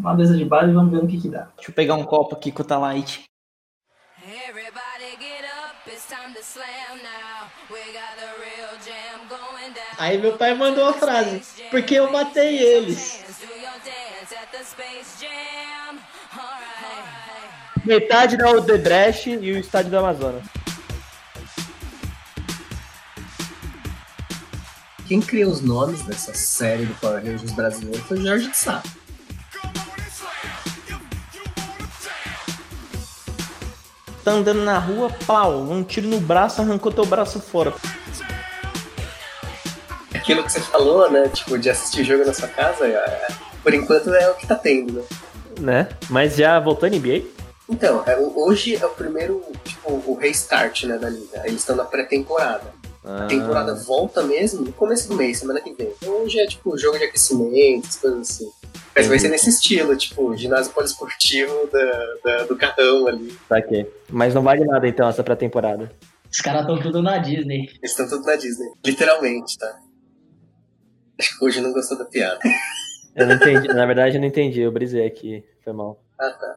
uma mesa de bar e vamos ver no que que dá. Deixa eu pegar um copo aqui com o Talite. Down. Aí meu pai mandou a frase, porque eu matei eles. Metade da Odebrecht e o estádio do Amazonas. Quem criou os nomes dessa série do Power Rangers brasileiro foi o Jorge de Sá. Tá andando na rua, pau, um tiro no braço, arrancou teu braço fora. Aquilo que você falou, né? Tipo, de assistir jogo na sua casa, é- por enquanto é o que tá tendo, né? Né? Mas já voltou a NBA? Então, é, hoje é o primeiro, tipo, o restart, né, da liga. Eles estão na pré-temporada. A Ah. temporada volta mesmo no começo do mês, semana que vem. Então hoje é, tipo, jogo de aquecimento, essas coisas assim. Mas vai ser nesse estilo, tipo, ginásio poliesportivo da, da- do carrão ali. Tá aqui. Mas não vale nada então essa pré-temporada. Os caras estão tudo na Disney. Eles estão tudo na Disney. Literalmente, tá? Acho que hoje não gostou da piada. Eu não entendi. Na verdade, eu não entendi. Eu brisei aqui. Foi mal. Ah, tá.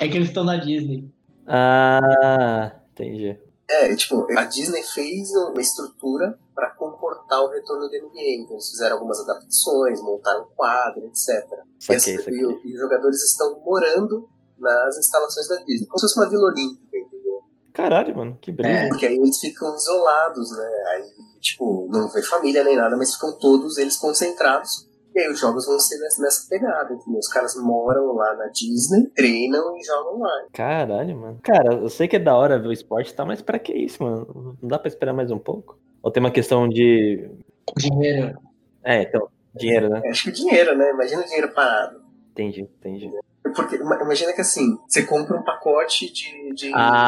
É que eles estão na Disney. Ah, entendi. É, tipo, a Disney fez uma estrutura para comportar o retorno do NBA. Então eles fizeram algumas adaptações, montaram um quadro, etc. E, as- e e os jogadores estão morando nas instalações da Disney. Como se fosse uma vila olímpica, entendeu? Caralho, mano. Que brisa. Porque aí eles ficam isolados, né? Aí, tipo, não vem família nem nada, mas ficam todos eles concentrados. E aí os jogos vão ser nessa, nessa pegada, entendeu? Os caras moram lá na Disney, treinam e jogam lá. Caralho, mano. Cara, eu sei que é da hora ver o esporte, tá? Mas pra que isso, mano? Não dá pra esperar mais um pouco? Ou tem uma questão de. Dinheiro. É, então, dinheiro, né? Acho que dinheiro, né? Imagina o dinheiro parado. Entendi, entendi. Porque ima- imagina que assim, você compra um pacote de, de, Ah,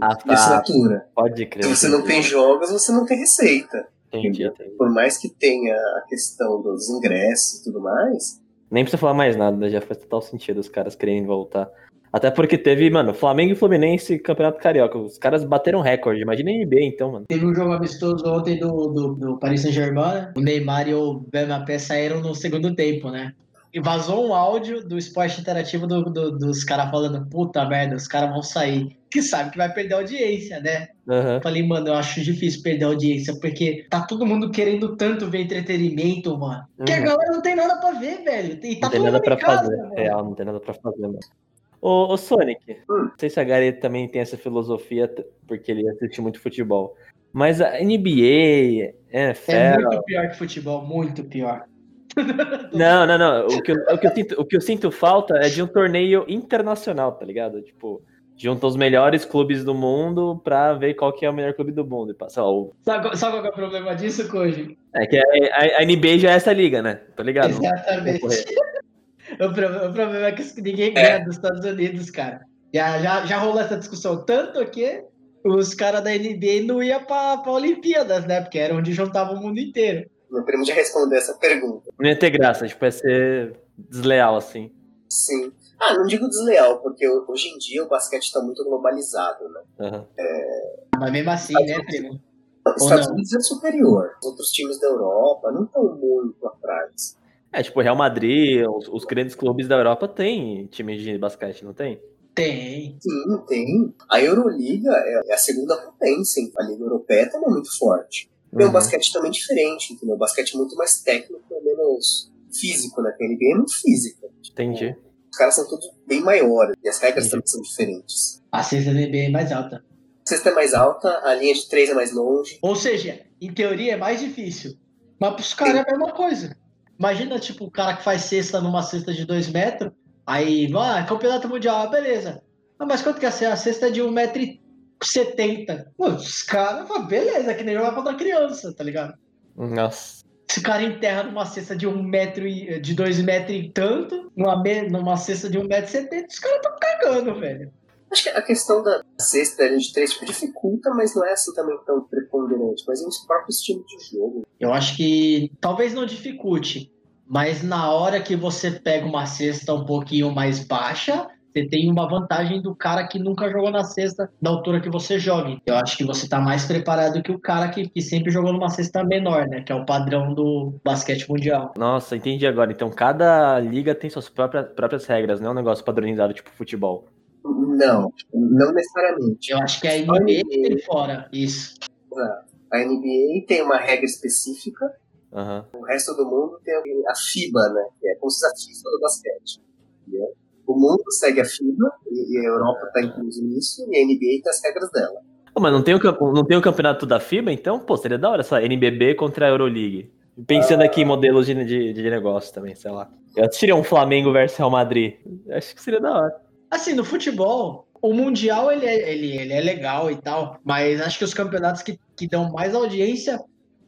ah, de tá. assinatura. Pode crer. Se você não tem jogos, você não tem receita. Entendi, entendi. Por mais que tenha a questão dos ingressos e tudo mais, Nem precisa falar mais nada, né? já faz total sentido os caras querem voltar. Até porque teve, mano, Flamengo e Fluminense Campeonato Carioca. Os caras bateram recorde. Imagina a NBA então, mano. Teve um jogo amistoso ontem do, do, do Paris Saint-Germain. né? O Neymar e o Mbappé saíram no segundo tempo, né? E vazou um áudio do esporte interativo do, do- dos caras falando: puta merda, os caras vão sair. Que sabe que vai perder audiência, né? Eu falei, mano, eu acho difícil perder audiência, porque tá todo mundo querendo tanto ver entretenimento, mano. Que a Uhum. galera não tem nada pra ver, velho. E tá Não tem nada pra casa, fazer. mano. Real, não tem nada pra fazer, mano. Ô, ô Sonic, Hum. não sei se a Gary também tem essa filosofia, porque ele assiste muito futebol. Mas a NBA, É NFL. muito pior que futebol, muito pior. Não, não, não. O que, eu, o, que eu sinto, o que eu sinto falta é de um torneio internacional, tá ligado? Tipo, junta os melhores clubes do mundo pra ver qual que é o melhor clube do mundo. E passa, ó, o- Sabe, qual- sabe qual que é o problema disso, Koji? é que a, a- a NBA já é essa liga, né? Tá ligado? Exatamente. O problema, o problema é que ninguém ganha dos Estados Unidos, cara. Já, já, já rolou essa discussão. Tanto que os caras da NBA não iam pra, pra Olimpíadas, né? Porque era onde juntava o mundo inteiro. não permite responder essa pergunta. Não ia ter graça, tipo, ia ser desleal, assim. Sim. Ah, não digo desleal, porque hoje em dia o basquete tá muito globalizado, né? Aham. Mas mesmo assim, né, primo? Estados? Unidos é superior. Os outros times da Europa não estão muito atrás. É, tipo, Real Madrid, os, os grandes clubes da Europa têm time de basquete, não tem? Tem. Sim, tem. A Euroliga é a segunda potência. hein? A Liga Europeia também é muito forte. Tem um Uhum. basquete também diferente, entendeu? O basquete é muito mais técnico e menos físico, né? Porque a NBA é muito física. Entendi. Os caras são todos bem maiores e as regras Entendi. também são diferentes. A cesta da NBA é mais alta. A cesta é mais alta, a linha de três é mais longe. Ou seja, em teoria é mais difícil. Mas pros caras é a mesma coisa. Imagina, tipo, o cara que faz cesta numa cesta de 2 metros, aí, vai, campeonato mundial, ah, beleza. Ah, mas quanto que é a cesta? A cesta é de 1,70m. Os caras, beleza, que nem jogar contra criança, tá ligado? Nossa. Se o cara enterra numa cesta de um metro e, de dois metros e tanto, numa, numa cesta de 1,70m, os caras tão cagando, velho. Acho que a questão da cesta linha de três tipo, dificulta, mas não é assim também tão preponderante. Mas é um próprio estilo de jogo. Eu acho que talvez não dificulte, mas na hora que você pega uma cesta um pouquinho mais baixa, você tem uma vantagem do cara que nunca jogou na cesta da altura que você joga. Eu acho que você tá mais preparado que o cara que, que sempre jogou numa cesta menor, né? Que é o padrão do basquete mundial. Nossa, entendi agora. Então cada liga tem suas próprias, próprias regras, não é um negócio padronizado tipo futebol. Não, não necessariamente. Eu acho que a NBA tem fora isso. A NBA tem uma regra específica, Aham. o resto do mundo tem a FIBA, né? Que é como se fosse a FIFA do basquete. entendeu? O mundo segue a FIBA, e a Europa está incluso nisso, e a NBA tem as regras dela. Pô, mas não tem, o, não tem o campeonato da FIBA, então? Pô, seria da hora essa NBB contra a Euroleague. Pensando aqui em modelos de, de, de negócio também, sei lá. Eu assistiria um Flamengo versus Real Madrid. Acho que seria da hora. Assim, no futebol, o Mundial ele é, ele, ele é legal e tal, mas acho que os campeonatos que, que dão mais audiência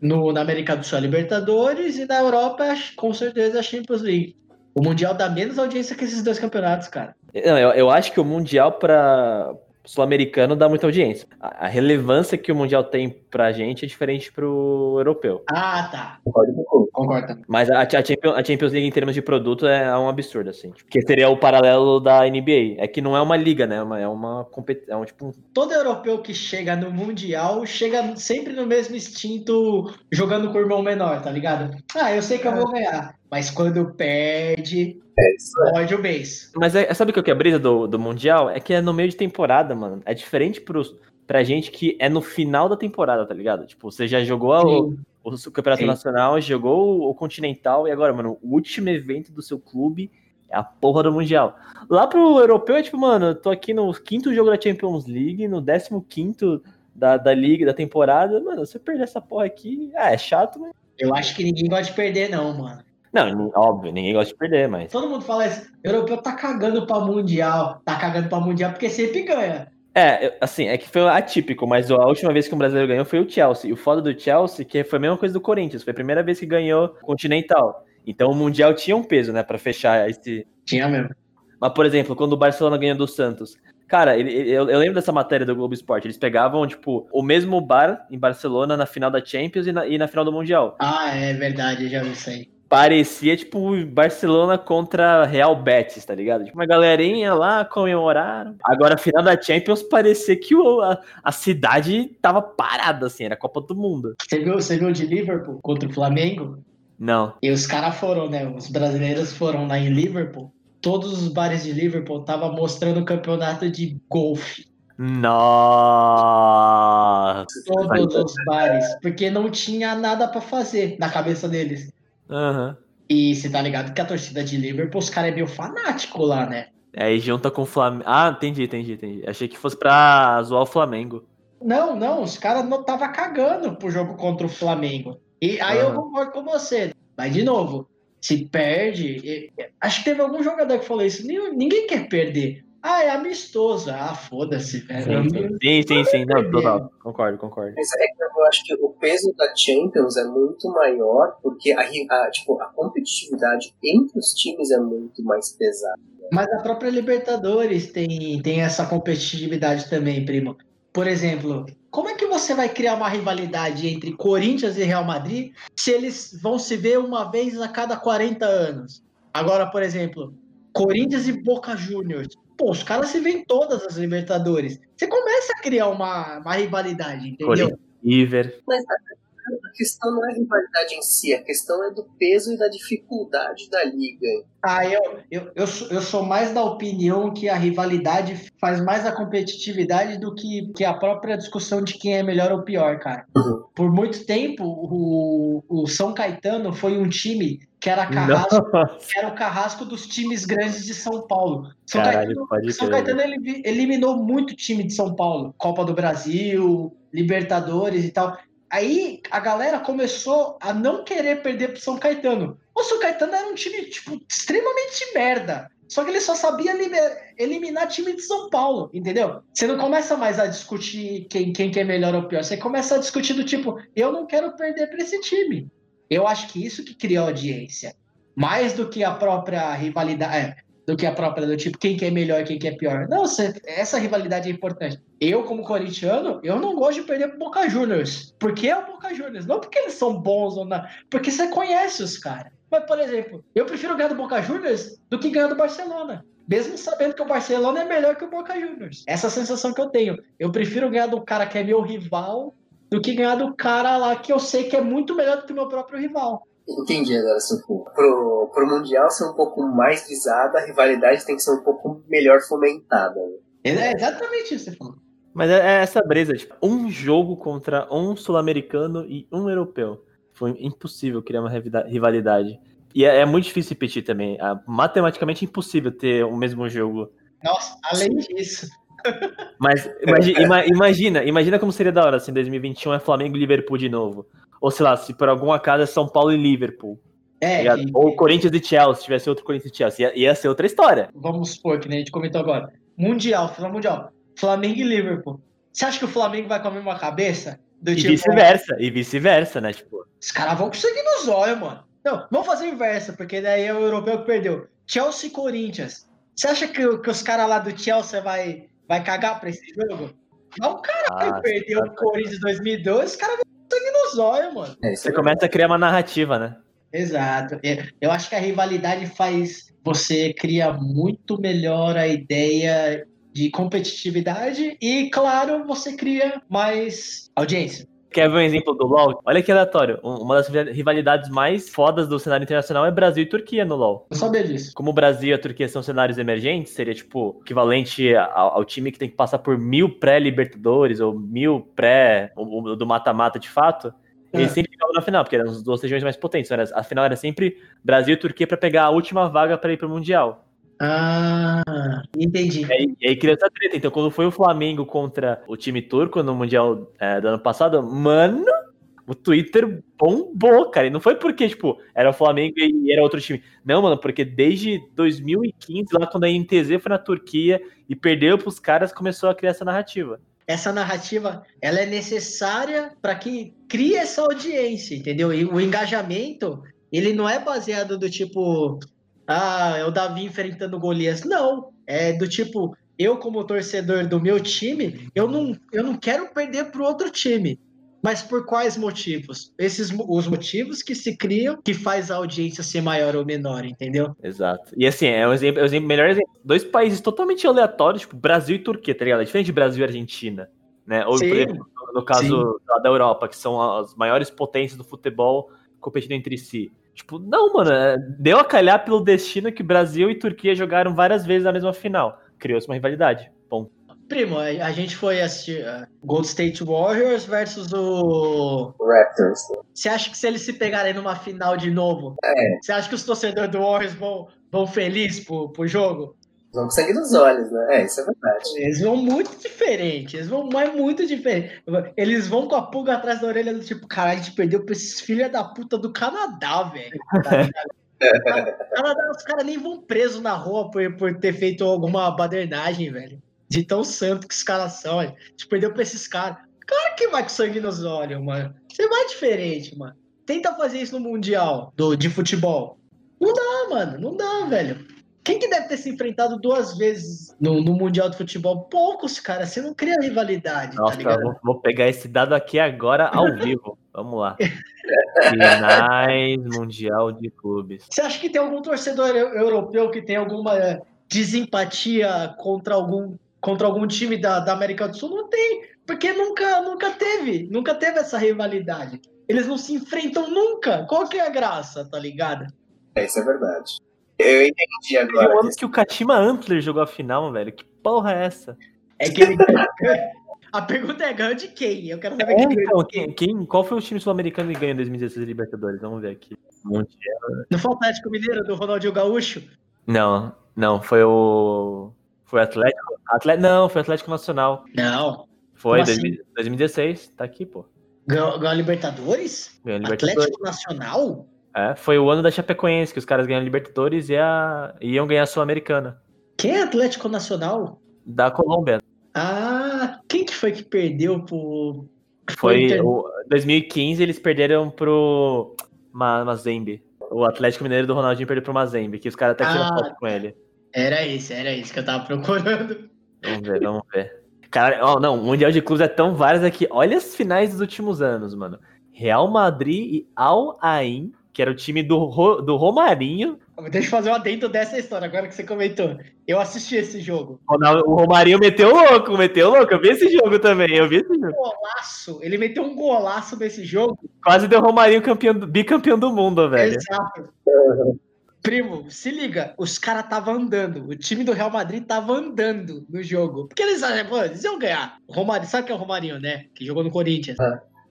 no, na América do Sul é a Libertadores e na Europa, acho- com certeza, a Champions League. O Mundial dá menos audiência que esses dois campeonatos, cara. Não, eu, eu acho que o Mundial para sul-americano dá muita audiência. A, a relevância que o Mundial tem pra gente é diferente pro europeu. Ah, tá. Concordo Concordo. Mas a, a Champions, League em termos de produto é um absurdo, assim. Tipo, que seria o paralelo da NBA. É que não é uma liga, né? É uma, é uma competição. É um, tipo, Todo europeu que chega no Mundial chega sempre no mesmo instinto jogando com o irmão menor, tá ligado? Ah, eu sei que eu vou ganhar. Mas quando perde, É isso. pode o mês. Mas é, sabe o que é a brisa do, do Mundial? É que é no meio de temporada, mano. É diferente pros, pra gente que é no final da temporada, tá ligado? Tipo, você já jogou a- o, o Campeonato Sim. Nacional, jogou o, o Continental e agora, mano, o último evento do seu clube é a porra do Mundial. Lá pro europeu é tipo, mano, eu tô aqui no quinto jogo da Champions League, no décimo quinto da, da liga, da temporada. Mano, se eu perder essa porra aqui, ah, é chato, mas. Eu acho que ninguém gosta de perder, não, mano. Não, óbvio, ninguém gosta de perder, mas. Todo mundo fala isso. Europeu tá cagando pra Mundial. Tá cagando pra Mundial porque sempre ganha. É, assim, é que foi atípico, mas a última vez que um brasileiro ganhou foi o Chelsea. E o foda do Chelsea, que foi a mesma coisa do Corinthians, foi a primeira vez que ganhou Continental. Então o Mundial tinha um peso, né, pra fechar esse. Tinha mesmo. Mas, por exemplo, quando o Barcelona ganhou do Santos. Cara, ele- eu, eu lembro dessa matéria do Globo Esporte. Eles pegavam, tipo, o mesmo bar em Barcelona na final da Champions e na, e na final do Mundial. Ah, é verdade, eu já vi isso aí. Parecia, tipo, Barcelona contra Real Betis, tá ligado? Tipo, uma galerinha lá comemoraram. Agora, final da Champions, parecia que o- a, a cidade tava parada, assim, era a Copa do Mundo. Você viu, você viu de Liverpool contra o Flamengo? Não. E os caras foram, né? Os brasileiros foram lá em Liverpool. Todos os bares de Liverpool estavam mostrando o campeonato de golfe. Nossa. Todos os bares. Porque não tinha nada pra fazer na cabeça deles. Aham. E você tá ligado que a torcida de Liverpool, os caras é meio fanático lá, né? Aí junta com o Flamengo. Ah, entendi, entendi, entendi. Achei que fosse pra zoar o Flamengo. Não, não, os caras não tava cagando pro jogo contra o Flamengo. E aí eu Aham. concordo com você. Mas, de novo, se perde. e- e- Acho que teve algum jogador que falou isso. Ninguém quer perder. Ah, é amistoso. Ah, foda-se, velho. Sim, sim, sim. Não, total. Concordo, concordo. Mas é que eu acho que o peso da Champions é muito maior, porque a, a, tipo, a competitividade entre os times é muito mais pesada. Mas a própria Libertadores tem, tem essa competitividade também, primo. Por exemplo, como é que você vai criar uma rivalidade entre Corinthians e Real Madrid se eles vão se ver uma vez a cada 40 anos? Agora, por exemplo, Corinthians e Boca Juniors. Pô, os caras se veem em todas as Libertadores. Você começa a criar uma, uma rivalidade, entendeu? Corinthians. River. Mas a, questão não é a rivalidade em si, a questão é do peso e da dificuldade da liga. Ah, eu, eu, eu, sou, eu sou mais da opinião que a rivalidade faz mais a competitividade do que, que a própria discussão de quem é melhor ou pior, cara. Uhum. Por muito tempo, o, o São Caetano foi um time que era carrasco, que era o carrasco dos times grandes de São Paulo. São Caralho, Caetano, São. Caetano ele eliminou muito time de São Paulo. Copa do Brasil, Libertadores e tal. Aí a galera começou a não querer perder pro São Caetano. O São Caetano era um time, tipo, extremamente merda. Só que ele só sabia eliminar time de São Paulo, entendeu? Você não começa mais a discutir quem, quem que é melhor ou pior. Você começa a discutir do tipo, eu não quero perder para esse time. Eu acho que isso que cria audiência. Mais do que a própria rivalidade. é, do que a própria do tipo, quem que é melhor quem que é pior. Não, essa rivalidade é importante. Eu, como corintiano, eu não gosto de perder pro Boca Juniors. Por que é o Boca Juniors? Não porque eles são bons ou não. Porque você conhece os caras. Mas, por exemplo, eu prefiro ganhar do Boca Juniors do que ganhar do Barcelona. mesmo sabendo que o Barcelona é melhor que o Boca Juniors. Essa é sensação que eu tenho. Eu prefiro ganhar do cara que é meu rival do que ganhar do cara lá que eu sei que é muito melhor do que o meu próprio rival. Entendi agora seu ponto. Pro, pro Mundial ser um pouco mais visada, a rivalidade tem que ser um pouco melhor fomentada. né? É exatamente isso que você falou. Mas é é essa brisa, tipo, um jogo contra um sul-americano e um europeu. Foi impossível criar uma rivalidade. E é, é muito difícil repetir também. É matematicamente impossível ter o mesmo jogo. Nossa, além disso. Mas imagi- ima- imagina, imagina como seria da hora se em 2021 é Flamengo e Liverpool de novo. Ou sei lá, se por algum acaso é São Paulo e Liverpool. tá É, ligado? e- Ou Corinthians e Chelsea, se tivesse outro Corinthians e Chelsea. Ia, ia ser outra história. vamos supor, que nem a gente comentou agora. Mundial, final mundial. Flamengo e Liverpool. Você acha que o Flamengo vai com a mesma cabeça? Do E tipo, vice-versa, e vice-versa, né? Tipo, os caras vão conseguir nos olhos, mano. Não, vamos fazer o inverso, porque daí é o europeu que perdeu. Chelsea e Corinthians. Você acha que, que os caras lá do Chelsea vai, vai cagar pra esse jogo? Não, caralho, Ah, perdeu tá. o Corinthians em 2002, os caras vão olhos, mano. É, você começa a criar uma narrativa, né? Exato. É, Eu acho que a rivalidade faz. Você cria muito melhor a ideia de competitividade e, claro, você cria mais audiência. Quer ver um exemplo do LoL? Olha que aleatório. Um- Uma das rivalidades mais fodas do cenário internacional é Brasil e Turquia no LoL. Eu sabia disso. Como o Brasil e a Turquia são cenários emergentes, seria tipo equivalente ao, ao time que tem que passar por mil pré-Libertadores ou mil pré o- o do mata-mata de fato. Eles É. sempre ficavam na final, porque eram as duas regiões mais potentes. Era, a final era sempre Brasil e Turquia pra pegar a última vaga pra ir pro Mundial. Ah, entendi. E aí, e aí cria essa treta. Então, quando foi o Flamengo contra o time turco no Mundial é, do ano passado, mano, o Twitter bombou, cara. E não foi porque, tipo, era o Flamengo e era outro time. Não, mano, porque desde 2015, lá quando a INTZ foi na Turquia e perdeu pros caras, começou a criar essa narrativa. Essa narrativa, ela é necessária para que crie essa audiência, entendeu? E o engajamento, ele não é baseado do tipo, ah, é o Davi enfrentando o Golias. Não, é do tipo, eu como torcedor do meu time, eu não, eu não quero perder para outro time. Mas por quais motivos? Esses os motivos que se criam que faz a audiência ser maior ou menor, entendeu? Exato. E assim, é um exemplo, é um exemplo melhor exemplo. Dois países totalmente aleatórios, tipo Brasil e Turquia, tá ligado? É diferente de Brasil e Argentina, né? Ou, Sim. por exemplo, no caso da- da Europa, que são as maiores potências do futebol competindo entre si. Tipo, não, mano, é, deu a calhar pelo destino que Brasil e Turquia jogaram várias vezes na mesma final. Criou-se uma rivalidade. Bom, Primo, a, a gente foi assistir uh, Gold State Warriors versus o Raptors. Você acha que se eles se pegarem numa final de novo, É. você acha que os torcedores do Warriors vão, vão felizes pro, pro jogo? Vão com sangue nos olhos, né? É, isso é verdade. Eles vão muito diferente, eles vão mais muito diferente. Eles vão com a pulga atrás da orelha do tipo, caralho, a gente perdeu pra esses filhos da puta do Canadá, velho. Tá? Canadá, os caras nem vão presos na rua por, por ter feito alguma badernagem, velho. De tão santo que os caras são, velho. A gente perdeu pra esses caras. Claro que vai com sangue nos olhos, mano. Você vai diferente, mano. Tenta fazer isso no Mundial do, de futebol. Não dá, mano. Não dá, velho. Quem que deve ter se enfrentado duas vezes no, no Mundial de Futebol? Poucos, cara. Você não cria rivalidade, nossa, tá ligado? vou, vou pegar esse dado aqui agora ao vivo. Vamos lá. Finais Mundial de Clubes. Você acha que tem algum torcedor eu- europeu que tem alguma desempatia contra algum, contra algum time da, da América do Sul? Não tem, porque nunca, nunca teve, nunca teve essa rivalidade. Eles não se enfrentam nunca. Qual que é a graça, tá ligado? É, isso é verdade. Eu entendi agora. o ano que o Kashima Antler jogou a final, velho. Que porra é essa? É que ele... A pergunta é ganhou de quem? Eu quero saber É, quem então, quem. quem, qual foi o time sul-americano que ganhou em 2016 Libertadores? Vamos ver aqui. Mundial. Não foi o Atlético Mineiro do Ronaldinho Gaúcho? Não, não, foi o. Foi o Atlético. Atlético não, foi o Atlético Nacional. Não. Foi assim? 2000 2016, tá aqui, pô. Ganhou, ganhou a Libertadores? Ganhou a Libertadores. Atlético Nacional? É, foi o ano da Chapecoense, que os caras ganharam a Libertadores e a, iam ganhar a Sul-Americana. Quem é Atlético Nacional? Da Colômbia. Ah, quem que foi que perdeu pro. Foi Inter- o 2015, eles perderam pro Ma- Mazembe. O Atlético Mineiro do Ronaldinho perdeu pro Mazembe, que os caras até tiram Ah. foto com ele. Era esse, era esse que eu tava procurando. Vamos ver, vamos ver. Cara, ó, não, o Mundial de Clubes é tão vários aqui. Olha as finais dos últimos anos, mano. Real Madrid e Al Ain que era o time do, Ro- do Romarinho. Deixa eu fazer um adendo dessa história, agora que você comentou. Eu assisti esse jogo. O Romarinho meteu louco, meteu louco. Eu vi esse jogo também, eu vi esse jogo. Golaço. Ele meteu um golaço nesse jogo. Quase deu o Romarinho campeão, bicampeão do mundo, velho. Exato. Primo, se liga, os caras estavam andando. O time do Real Madrid tava andando no jogo. Porque eles, ah, pô, eles iam ganhar. O Romarinho, sabe que é o Romarinho, né? Que jogou no Corinthians.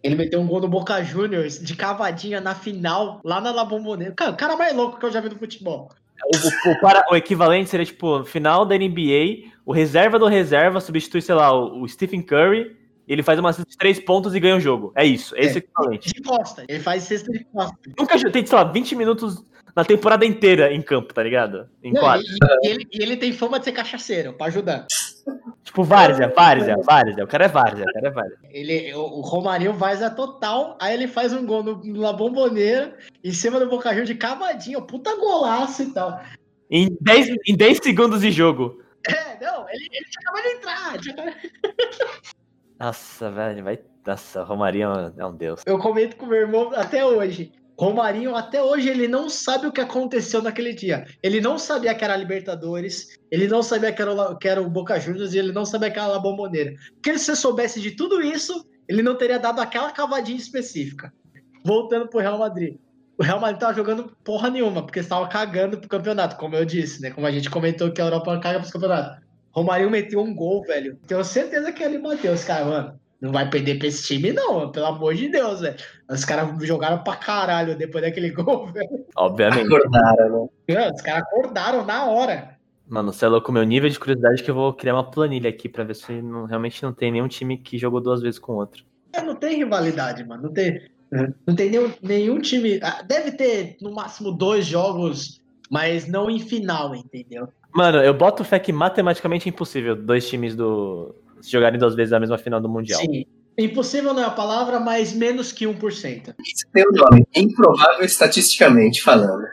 Ele meteu um gol no Boca Juniors de cavadinha na final, lá na La Bombonera. Cara, o cara mais louco que eu já vi no futebol. O, o- o para- o equivalente seria, tipo, final da NBA, o reserva do reserva substitui, sei lá, o, o Stephen Curry, ele faz uma cesta de três pontos e ganha o jogo. É isso, é esse o equivalente. De costa. Ele faz cesta de costa. Nunca tem, sei lá, 20 minutos na temporada inteira em campo, tá ligado? Em Não, e, e ele, e ele tem fama de ser cachaceiro, pra ajudar. Tipo, várzea, várzea, várzea. O cara é várzea, o cara é várzea. Ele, o, Romarinho faz a total, aí ele faz um gol no, na bomboneira, em cima do Boca Juniors de cavadinha, puta golaço e tal. Em 10, em 10 segundos de jogo. É, não, ele, ele acabado de entrar. Nossa, velho, vai. Nossa, o Romarinho é um deus. Eu comento com meu irmão até hoje. Romarinho, até hoje, ele não sabe o que aconteceu naquele dia. Ele não sabia que era Libertadores, ele não sabia que era, que era o Boca Juniors e ele não sabia que era a Bomboneira. Porque se ele soubesse de tudo isso, ele não teria dado aquela cavadinha específica. Voltando pro Real Madrid. O Real Madrid tava jogando porra nenhuma, porque estava cagando pro campeonato, como eu disse, né? Como a gente comentou que a Europa caga pros campeonatos. Romarinho meteu um gol, velho. Tenho certeza que ele bateu. Os caras, mano, não vai perder pra esse time, não, pelo amor de Deus, velho. Os caras jogaram pra caralho depois daquele gol, velho. Obviamente. Acordaram, né? Os caras acordaram na hora. Mano, você é louco, meu nível de curiosidade que eu vou criar uma planilha aqui pra ver se não- realmente não tem nenhum time que jogou duas vezes com o outro. É, Não tem rivalidade, mano. Não tem, não tem nenhum, nenhum time. ah, Deve ter, no máximo, dois jogos, mas não em final, entendeu? Mano, eu boto fé que matematicamente é impossível dois times do se jogarem duas vezes a mesma final do Mundial. Sim. Impossível não é a palavra, mas menos que 1%. Isso tem o nome. Improvável estatisticamente falando.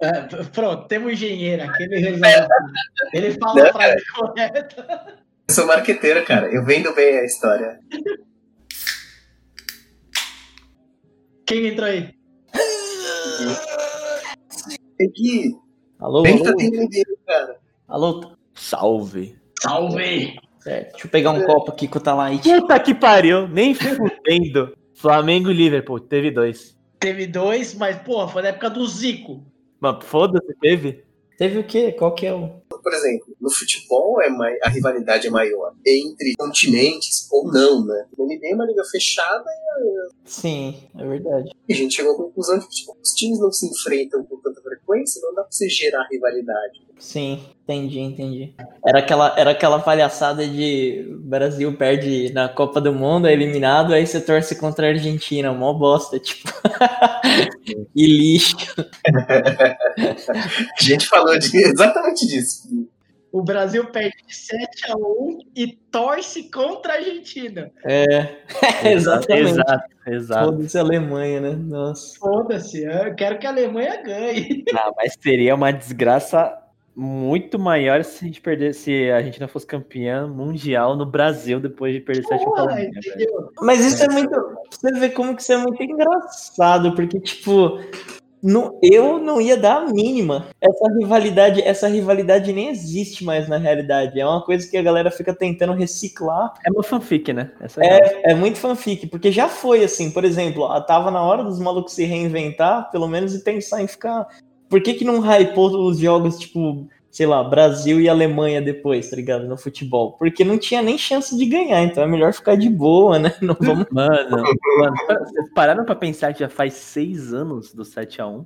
É, pronto, temos um engenheiro aqui, ele resolve. tudo. Ele fala a Não, frase correta. Eu sou marqueteiro, cara. Eu vendo bem a história. Quem entrou aí? Gui, Alô, bem tá alô, entendendo, cara. alô. Salve. Salve! Certo, deixa eu pegar um copo aqui com o Talite. Puta que pariu, nem fudendo. Flamengo e Liverpool, teve dois. Teve dois, mas, porra, foi na época do Zico. Mas foda-se, teve. Teve o quê? Qual que é o. Por exemplo, no futebol é mai- a rivalidade é maior entre continentes ou não, né? O NBA é uma liga fechada Sim, é verdade. e a gente chegou à conclusão de que tipo, os times não se enfrentam com tanta frequência, não dá pra você gerar rivalidade. Sim, entendi, entendi. Era aquela, era aquela palhaçada de Brasil perde na Copa do Mundo, é eliminado, aí você torce contra a Argentina, mó bosta, tipo. e lixo. A gente falou de, exatamente disso. O Brasil perde de 7 a 1 e torce contra a Argentina. É, exatamente. Exato, exato. Foda-se a Alemanha, né? Nossa. Foda-se, eu quero que a Alemanha ganhe. Ah, mas seria uma desgraça muito maior se a gente perdesse, se a gente não fosse campeã mundial no Brasil depois de perder 7 Porra, para velho. entendeu? Mas isso é muito. pra Você vê como que isso é muito engraçado, porque, tipo, não, eu não ia dar a mínima. Essa rivalidade, essa rivalidade nem existe mais na realidade. É uma coisa que a galera fica tentando reciclar. É uma fanfic, né? Essa é. É, é muito fanfic, porque já foi assim, por exemplo, tava na hora dos malucos se reinventar, pelo menos, e pensar em ficar. Por que, que não hypou os jogos, tipo, sei lá, Brasil e Alemanha depois, tá ligado? No futebol? Porque não tinha nem chance de ganhar, então é melhor ficar de boa, né? Não vamos. Mano, mano, vocês pararam pra pensar que já faz seis anos do 7x1?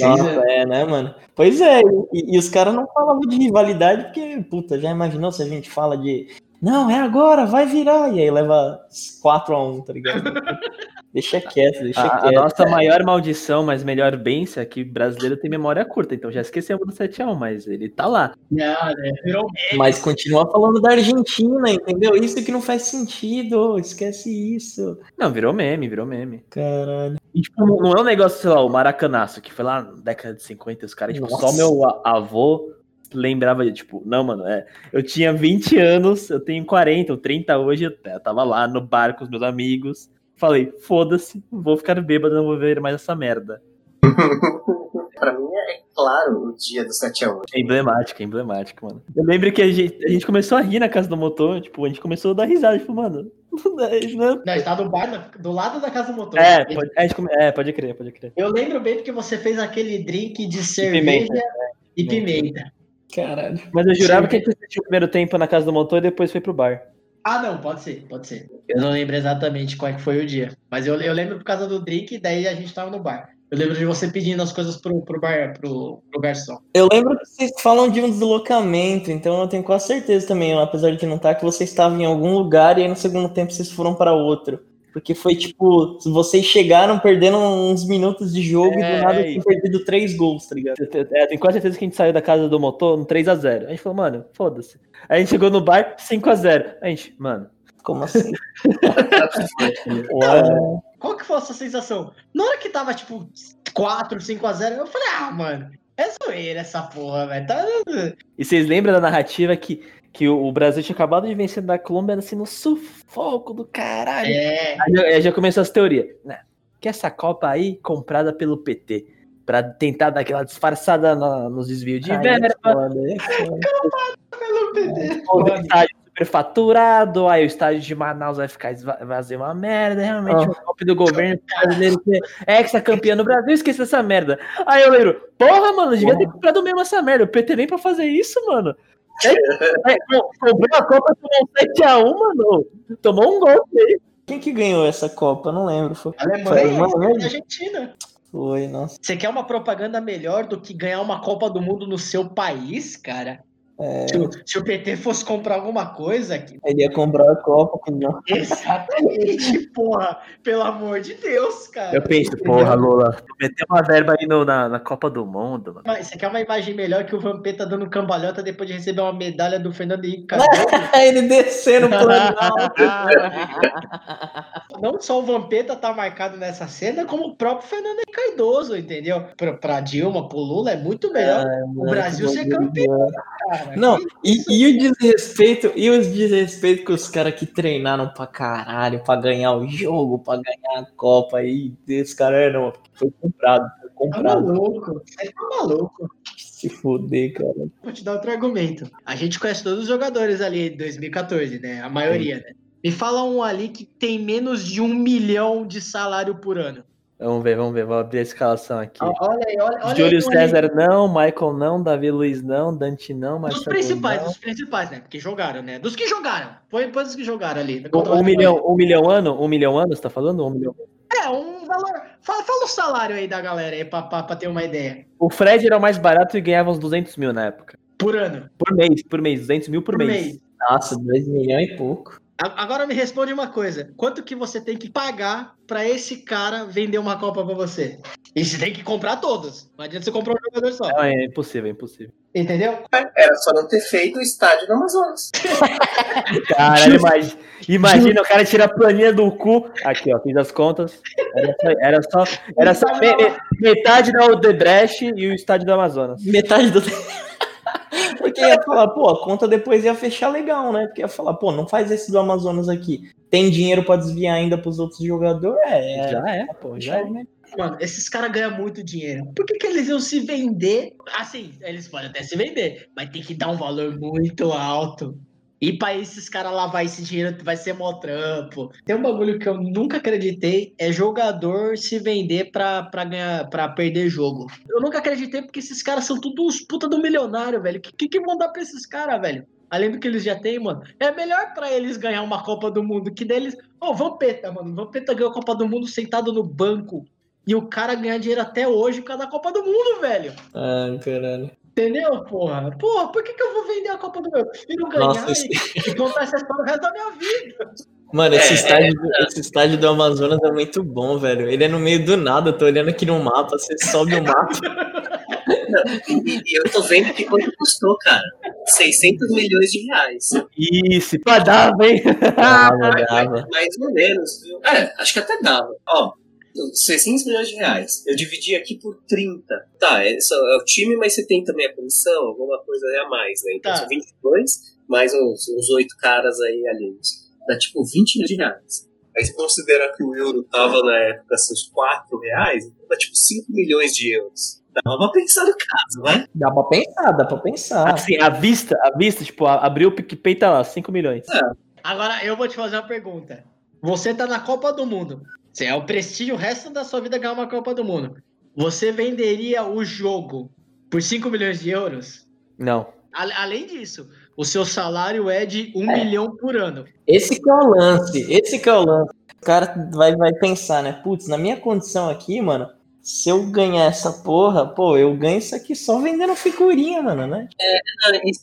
Nossa, é, né, mano? Pois é, e, e os caras não falavam de rivalidade, porque, puta, já imaginou se a gente fala de. Não, é agora, vai virar. E aí leva 4x1, tá ligado? deixa quieto, deixa A, a quieto. nossa maior maldição, mas melhor bênção é que brasileiro tem memória curta, então já esquecemos do 7x1, mas ele tá lá. Ah, né? Mas continua falando da Argentina, entendeu? Isso que não faz sentido, esquece isso. Não, virou meme, virou meme. Caralho. E, tipo, não é um negócio, sei lá, o maracanaço, que foi lá na década de 50, os caras, tipo, só meu a- avô lembrava, tipo, não, mano, é, eu tinha 20 anos, eu tenho 40 ou 30 hoje, eu tava lá no bar com os meus amigos, falei, foda-se, vou ficar bêbado, não vou ver mais essa merda. pra mim é claro o dia do 7x1. É emblemático, é emblemático, mano. Eu lembro que a gente, a gente começou a rir na casa do motor, tipo, a gente começou a dar risada, tipo, mano. Não, não... não está no bar, na- do lado da casa do motor. É, pode, a gente come- é, pode crer, pode crer. Eu lembro bem porque você fez aquele drink de cerveja pimenta, e pimenta. Caralho. Mas eu jurava Sim. que a gente assistiu o primeiro tempo na casa do motor e depois foi pro bar. Ah, não, pode ser, pode ser. Eu não lembro exatamente qual é que foi o dia. Mas eu, eu lembro por causa do drink, daí a gente tava no bar. Eu lembro de você pedindo as coisas pro, pro bar, pro, pro garçom. Eu lembro que vocês falam de um deslocamento, então eu tenho quase certeza também, apesar de não estar, que vocês estavam em algum lugar e aí no segundo tempo vocês foram para outro. Porque foi tipo, vocês chegaram perdendo uns minutos de jogo e É, do nada é tinham perdido três gols, tá ligado? É, tenho quase certeza que a gente saiu da casa do motor no 3x0. A gente falou, mano, foda-se. Aí a gente chegou no bar, 5x0. A gente, mano, Como assim? Cara, qual que foi a sua sensação? Na hora que tava, tipo, 4, 5 a 0 eu falei, ah, mano, é zoeira essa porra, velho. Tá... E vocês lembram da narrativa que, que o o Brasil tinha acabado de vencer da Colômbia assim no sufoco do caralho? É, Aí, já- aí já começou as teorias. Né? Que essa Copa aí comprada pelo PT. Pra tentar dar aquela disfarçada na- nos desvios de é verba, é foda. pelo PT. o estádio superfaturado, aí o estádio de Manaus vai ficar vazio uma merda, realmente Ah. um golpe do governo brasileiro que é ex-campeão no Brasil, esqueci essa merda. Aí eu lembro, porra, mano, devia ter comprado mesmo essa merda, o PT nem pra fazer isso, mano. É, é, Comprou a Copa, tomou um 7x1, mano. Tomou um golpe aí. Quem que ganhou essa Copa? Não lembro. Foi, foi a Alemanha e mesmo? Argentina. Foi, nossa. Você quer uma propaganda melhor do que ganhar uma Copa do Mundo no seu país, cara? É, Se, o, se o PT fosse comprar alguma coisa aqui. ele ia comprar a Copa. Exatamente, porra. Pelo amor de Deus, cara. Eu penso, porra, Lula, meter uma verba aí no- na, na Copa do Mundo, mano. Mas Você quer uma imagem melhor que o Vampeta dando cambalhota depois de receber uma medalha do Fernando Henrique ele descendo pro Não só o Vampeta tá marcado nessa cena, como o próprio Fernando Henrique Cardoso, entendeu? Pra, pra Dilma, pro Lula, é muito melhor o Brasil ser campeão, cara. Não, e, e o desrespeito, e os desrespeito com os caras que treinaram pra caralho, pra ganhar o jogo, pra ganhar a Copa, e esse cara é, não, foi comprado, foi Tá comprado. maluco, você tá maluco. Se fuder, cara. Vou te dar outro argumento. A gente conhece todos os jogadores ali de 2014, né? A maioria, né? Me fala um ali que tem menos de um milhão de salário por ano. Vamos ver, vamos ver, vou abrir a escalação aqui. Olha aí, olha, olha Júlio aí, olha aí. César não, Michael não, Davi Luiz não, Dante não, Dos Marcelo principais, não. dos principais, né? Porque jogaram, né? Dos que jogaram. Põe, põe os que jogaram ali. Um, um milhão, um milhão ano? Um milhão ano, você tá falando? Um milhão. É, um valor. Fala, fala o salário aí da galera aí, pra, pra, pra ter uma ideia. O Fred era o mais barato e ganhava uns 200 mil na época. Por ano. Por mês, por mês, 200 mil por, Por mês. mês. Nossa, 2 milhões e pouco. Agora me responde uma coisa. Quanto que você tem que pagar pra esse cara vender uma Copa pra você? E você tem que comprar todos. Não adianta você comprar um jogador só. Não, é impossível, é impossível. Entendeu? Era só não ter feito o estádio do Amazonas. Caralho, imagina, imagina o cara tira a planilha do cu. Aqui, ó, fiz as contas. Era só, era só, era só me- me- metade da Odebrecht e o estádio do Amazonas. Metade do. Porque ia falar, pô, a conta depois ia fechar legal, né? Porque ia falar, pô, não faz esse do Amazonas aqui. Tem dinheiro pra desviar ainda pros outros jogadores? É, é. Já é, pô, já é. Mano, esses caras ganham muito dinheiro. Por que, que eles iam se vender? Assim, eles podem até se vender, mas tem que dar um valor muito alto. E pra esses caras lavar esse dinheiro vai ser mó trampo. Tem um bagulho que eu nunca acreditei, é jogador se vender pra, pra, ganhar, pra perder jogo. Eu nunca acreditei porque esses caras são todos uns puta do milionário, velho. O que, que, que vão dar pra esses caras, velho? Além do que eles já têm, mano. É melhor pra eles ganhar uma Copa do Mundo que deles. Ô, oh, Vampeta, mano. Vampeta ganhou a Copa do Mundo sentado no banco. E o cara ganhar dinheiro até hoje por causa da Copa do Mundo, velho. Ah, caralho. Entendeu, porra? Porra, por que, que eu vou vender a Copa do Mundo? Eu prefiro ganhar Nossa, e, esse- e contar essa história o resto da minha vida. Mano, esse, É, estádio, do- esse estádio do Amazonas é muito bom, velho. Ele é no meio do nada, eu tô olhando aqui no mapa, você sobe o mapa. E, e eu tô vendo que quanto custou, cara. 600 milhões de reais. Isso, pá, dava, hein? Dava, dava. Mais ou menos, viu? É, acho que até dava. Ó, 600 milhões de reais. Eu dividi aqui por 30. Tá, é, só- é o time, mas você tem também a comissão, alguma coisa aí a mais, né? Então Tá. são 22, mais uns, uns 8 caras aí ali. Dá tipo 20 milhões de reais. Aí você considera que o euro tava na época seus 4 reais, então dá tipo 5 milhões de euros. Dava pra pensar no caso, né? Dá pra pensar, dá pra pensar. Assim, à vista, à vista, tipo, abriu o PicPay, tá lá, 5 milhões. Agora eu vou te fazer uma pergunta. Você tá na Copa do Mundo. Você é o prestígio o resto da sua vida ganhar uma Copa do Mundo. Você venderia o jogo por 5 milhões de euros? Não. A- Além disso, o seu salário é de 1 milhão por ano. Esse que é o lance, esse que é o lance. O cara vai, vai pensar, né? Putz, na minha condição aqui, mano, se eu ganhar essa porra, pô, eu ganho isso aqui só vendendo figurinha, mano, né? Isso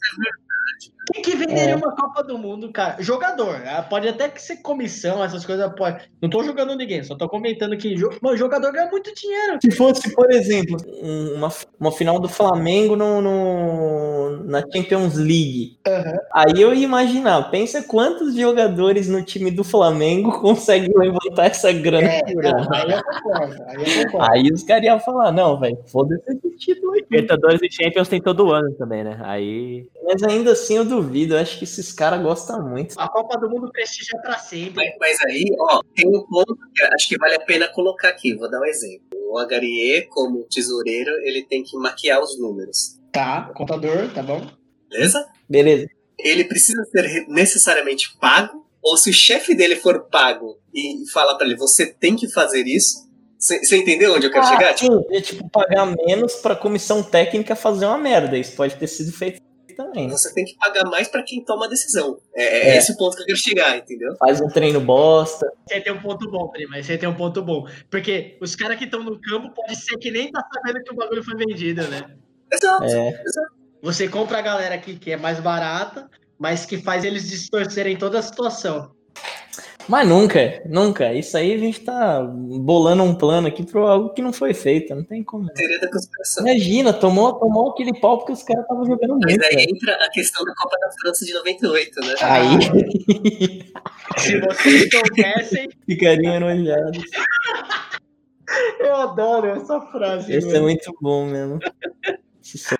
Quem que venderia uma Copa do Mundo, cara? Jogador. ah, Pode até que ser comissão, essas coisas. Pode... Não tô jogando ninguém, só tô comentando que Mano, jogador ganha muito dinheiro. Se fosse, por exemplo, um- uma, uma final do Flamengo no, no- na Champions League, aí eu ia imaginar, pensa quantos jogadores no time do Flamengo conseguem levantar essa grana É, não, aí eu concordo. Aí eu. Aí os caras iam falar, não, velho, foda-se esse título aqui. Libertadores e Champions tem todo ano também, né? Aí. Mas ainda assim eu duvido, eu acho que esses caras gostam muito. A Copa do Mundo prestigia pra sempre. Mas, mas aí, ó, tem um ponto que acho que vale a pena colocar aqui. Vou dar um exemplo. O Agarie, como tesoureiro, ele tem que maquiar os números. Tá, contador, tá bom? Beleza? Beleza. Ele precisa ser necessariamente pago? Ou se o chefe dele for pago e falar pra ele, você tem que fazer isso? Você entendeu onde eu quero chegar? Ah, sim, é tipo pagar menos pra comissão técnica fazer uma merda. Isso pode ter sido feito também? Você tem que pagar mais pra quem toma a decisão. É, é É. esse o ponto que eu quero chegar, entendeu? Faz um treino bosta. Você tem um ponto bom, prima. Você tem um ponto bom. Porque os caras que estão no campo pode ser que nem tá sabendo que o bagulho foi vendido, né? Exato. É. Você compra a galera aqui que é mais barata, mas que faz eles distorcerem toda a situação. Mas nunca, nunca. Isso aí a gente tá bolando um plano aqui pra algo que não foi feito. Não tem como. Teoria da conspiração. Imagina, tomou, tomou aquele pau porque os caras estavam jogando Mas muito. aí velho. entra a questão da Copa da França de 98, né? Aí Se vocês soubessem, ficariam enojados. eu adoro essa frase. Esse é muito bom mesmo. Se sou-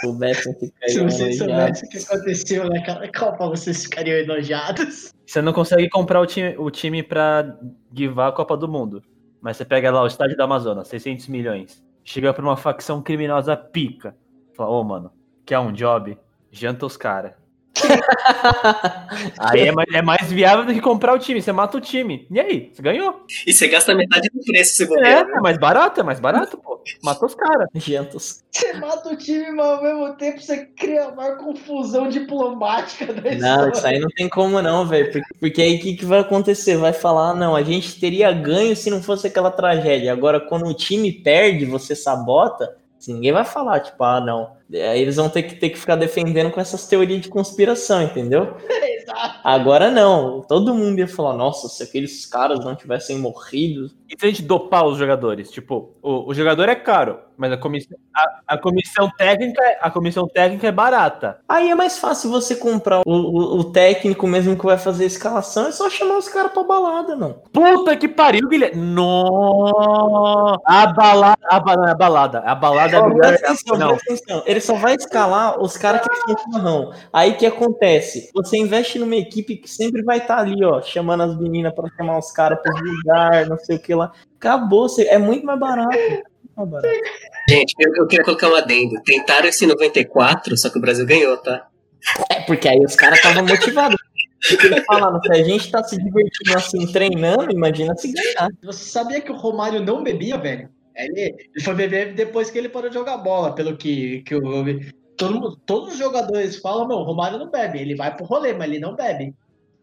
soubessem, Se ficariam vocês soubessem o que aconteceu naquela Copa, vocês ficariam enojados. Você não consegue comprar o time, o time pra guivar a Copa do Mundo. Mas você pega lá o estádio do Amazonas, 600 milhões. Chega pra uma facção criminosa pica. Fala, ô, mano, quer um job? Janta os caras. Aí é mais, é mais viável do que comprar o time. Você mata o time. E aí? Você ganhou? E você gasta metade do preço se É, né? é mais barato, é mais barato, pô. Matou os caras. Jantos. Você mata o time, mas ao mesmo tempo você cria a maior confusão diplomática da Não, isso aí não tem como não, velho. Porque, porque aí o que, que vai acontecer? Vai falar, "Ah, não, a gente teria ganho se não fosse aquela tragédia. Agora, quando o time perde, você sabota, assim, ninguém vai falar, tipo, ah, não. Aí eles vão ter que, ter que ficar defendendo com essas teorias de conspiração, entendeu? Exato. Agora não. Todo mundo ia falar, nossa, se aqueles caras não tivessem morrido. E se a gente dopar os jogadores? Tipo, o, o jogador é caro, mas a comissão, a, a comissão técnica, é- a comissão técnica é barata. Aí é mais fácil você comprar o, o- o técnico mesmo que vai fazer a escalação, é só chamar os caras pra balada, não. Puta que pariu, Guilherme. Nossa! A balada, a, ba- a balada, a balada é atenção, Não, presta atenção. Ele só vai escalar os caras que são chimarrão. Aí o que acontece? Você investe numa equipe que sempre vai estar ali, ó, chamando as meninas pra chamar os caras pra jogar, não sei o que lá. Acabou, você- é muito mais barato. muito mais barato. Gente, eu, eu queria colocar um adendo. Tentaram esse 94, só que o Brasil ganhou, tá? É, porque aí os caras estavam motivados. Eles falaram, se a gente tá se divertindo assim, treinando, imagina se ganhar. Você sabia que o Romário não bebia, velho? Ele, ele foi beber depois que ele parou de jogar bola, pelo que, que eu ouvi. Todo todos os jogadores falam, não, o Romário não bebe, ele vai pro rolê, mas ele não bebe.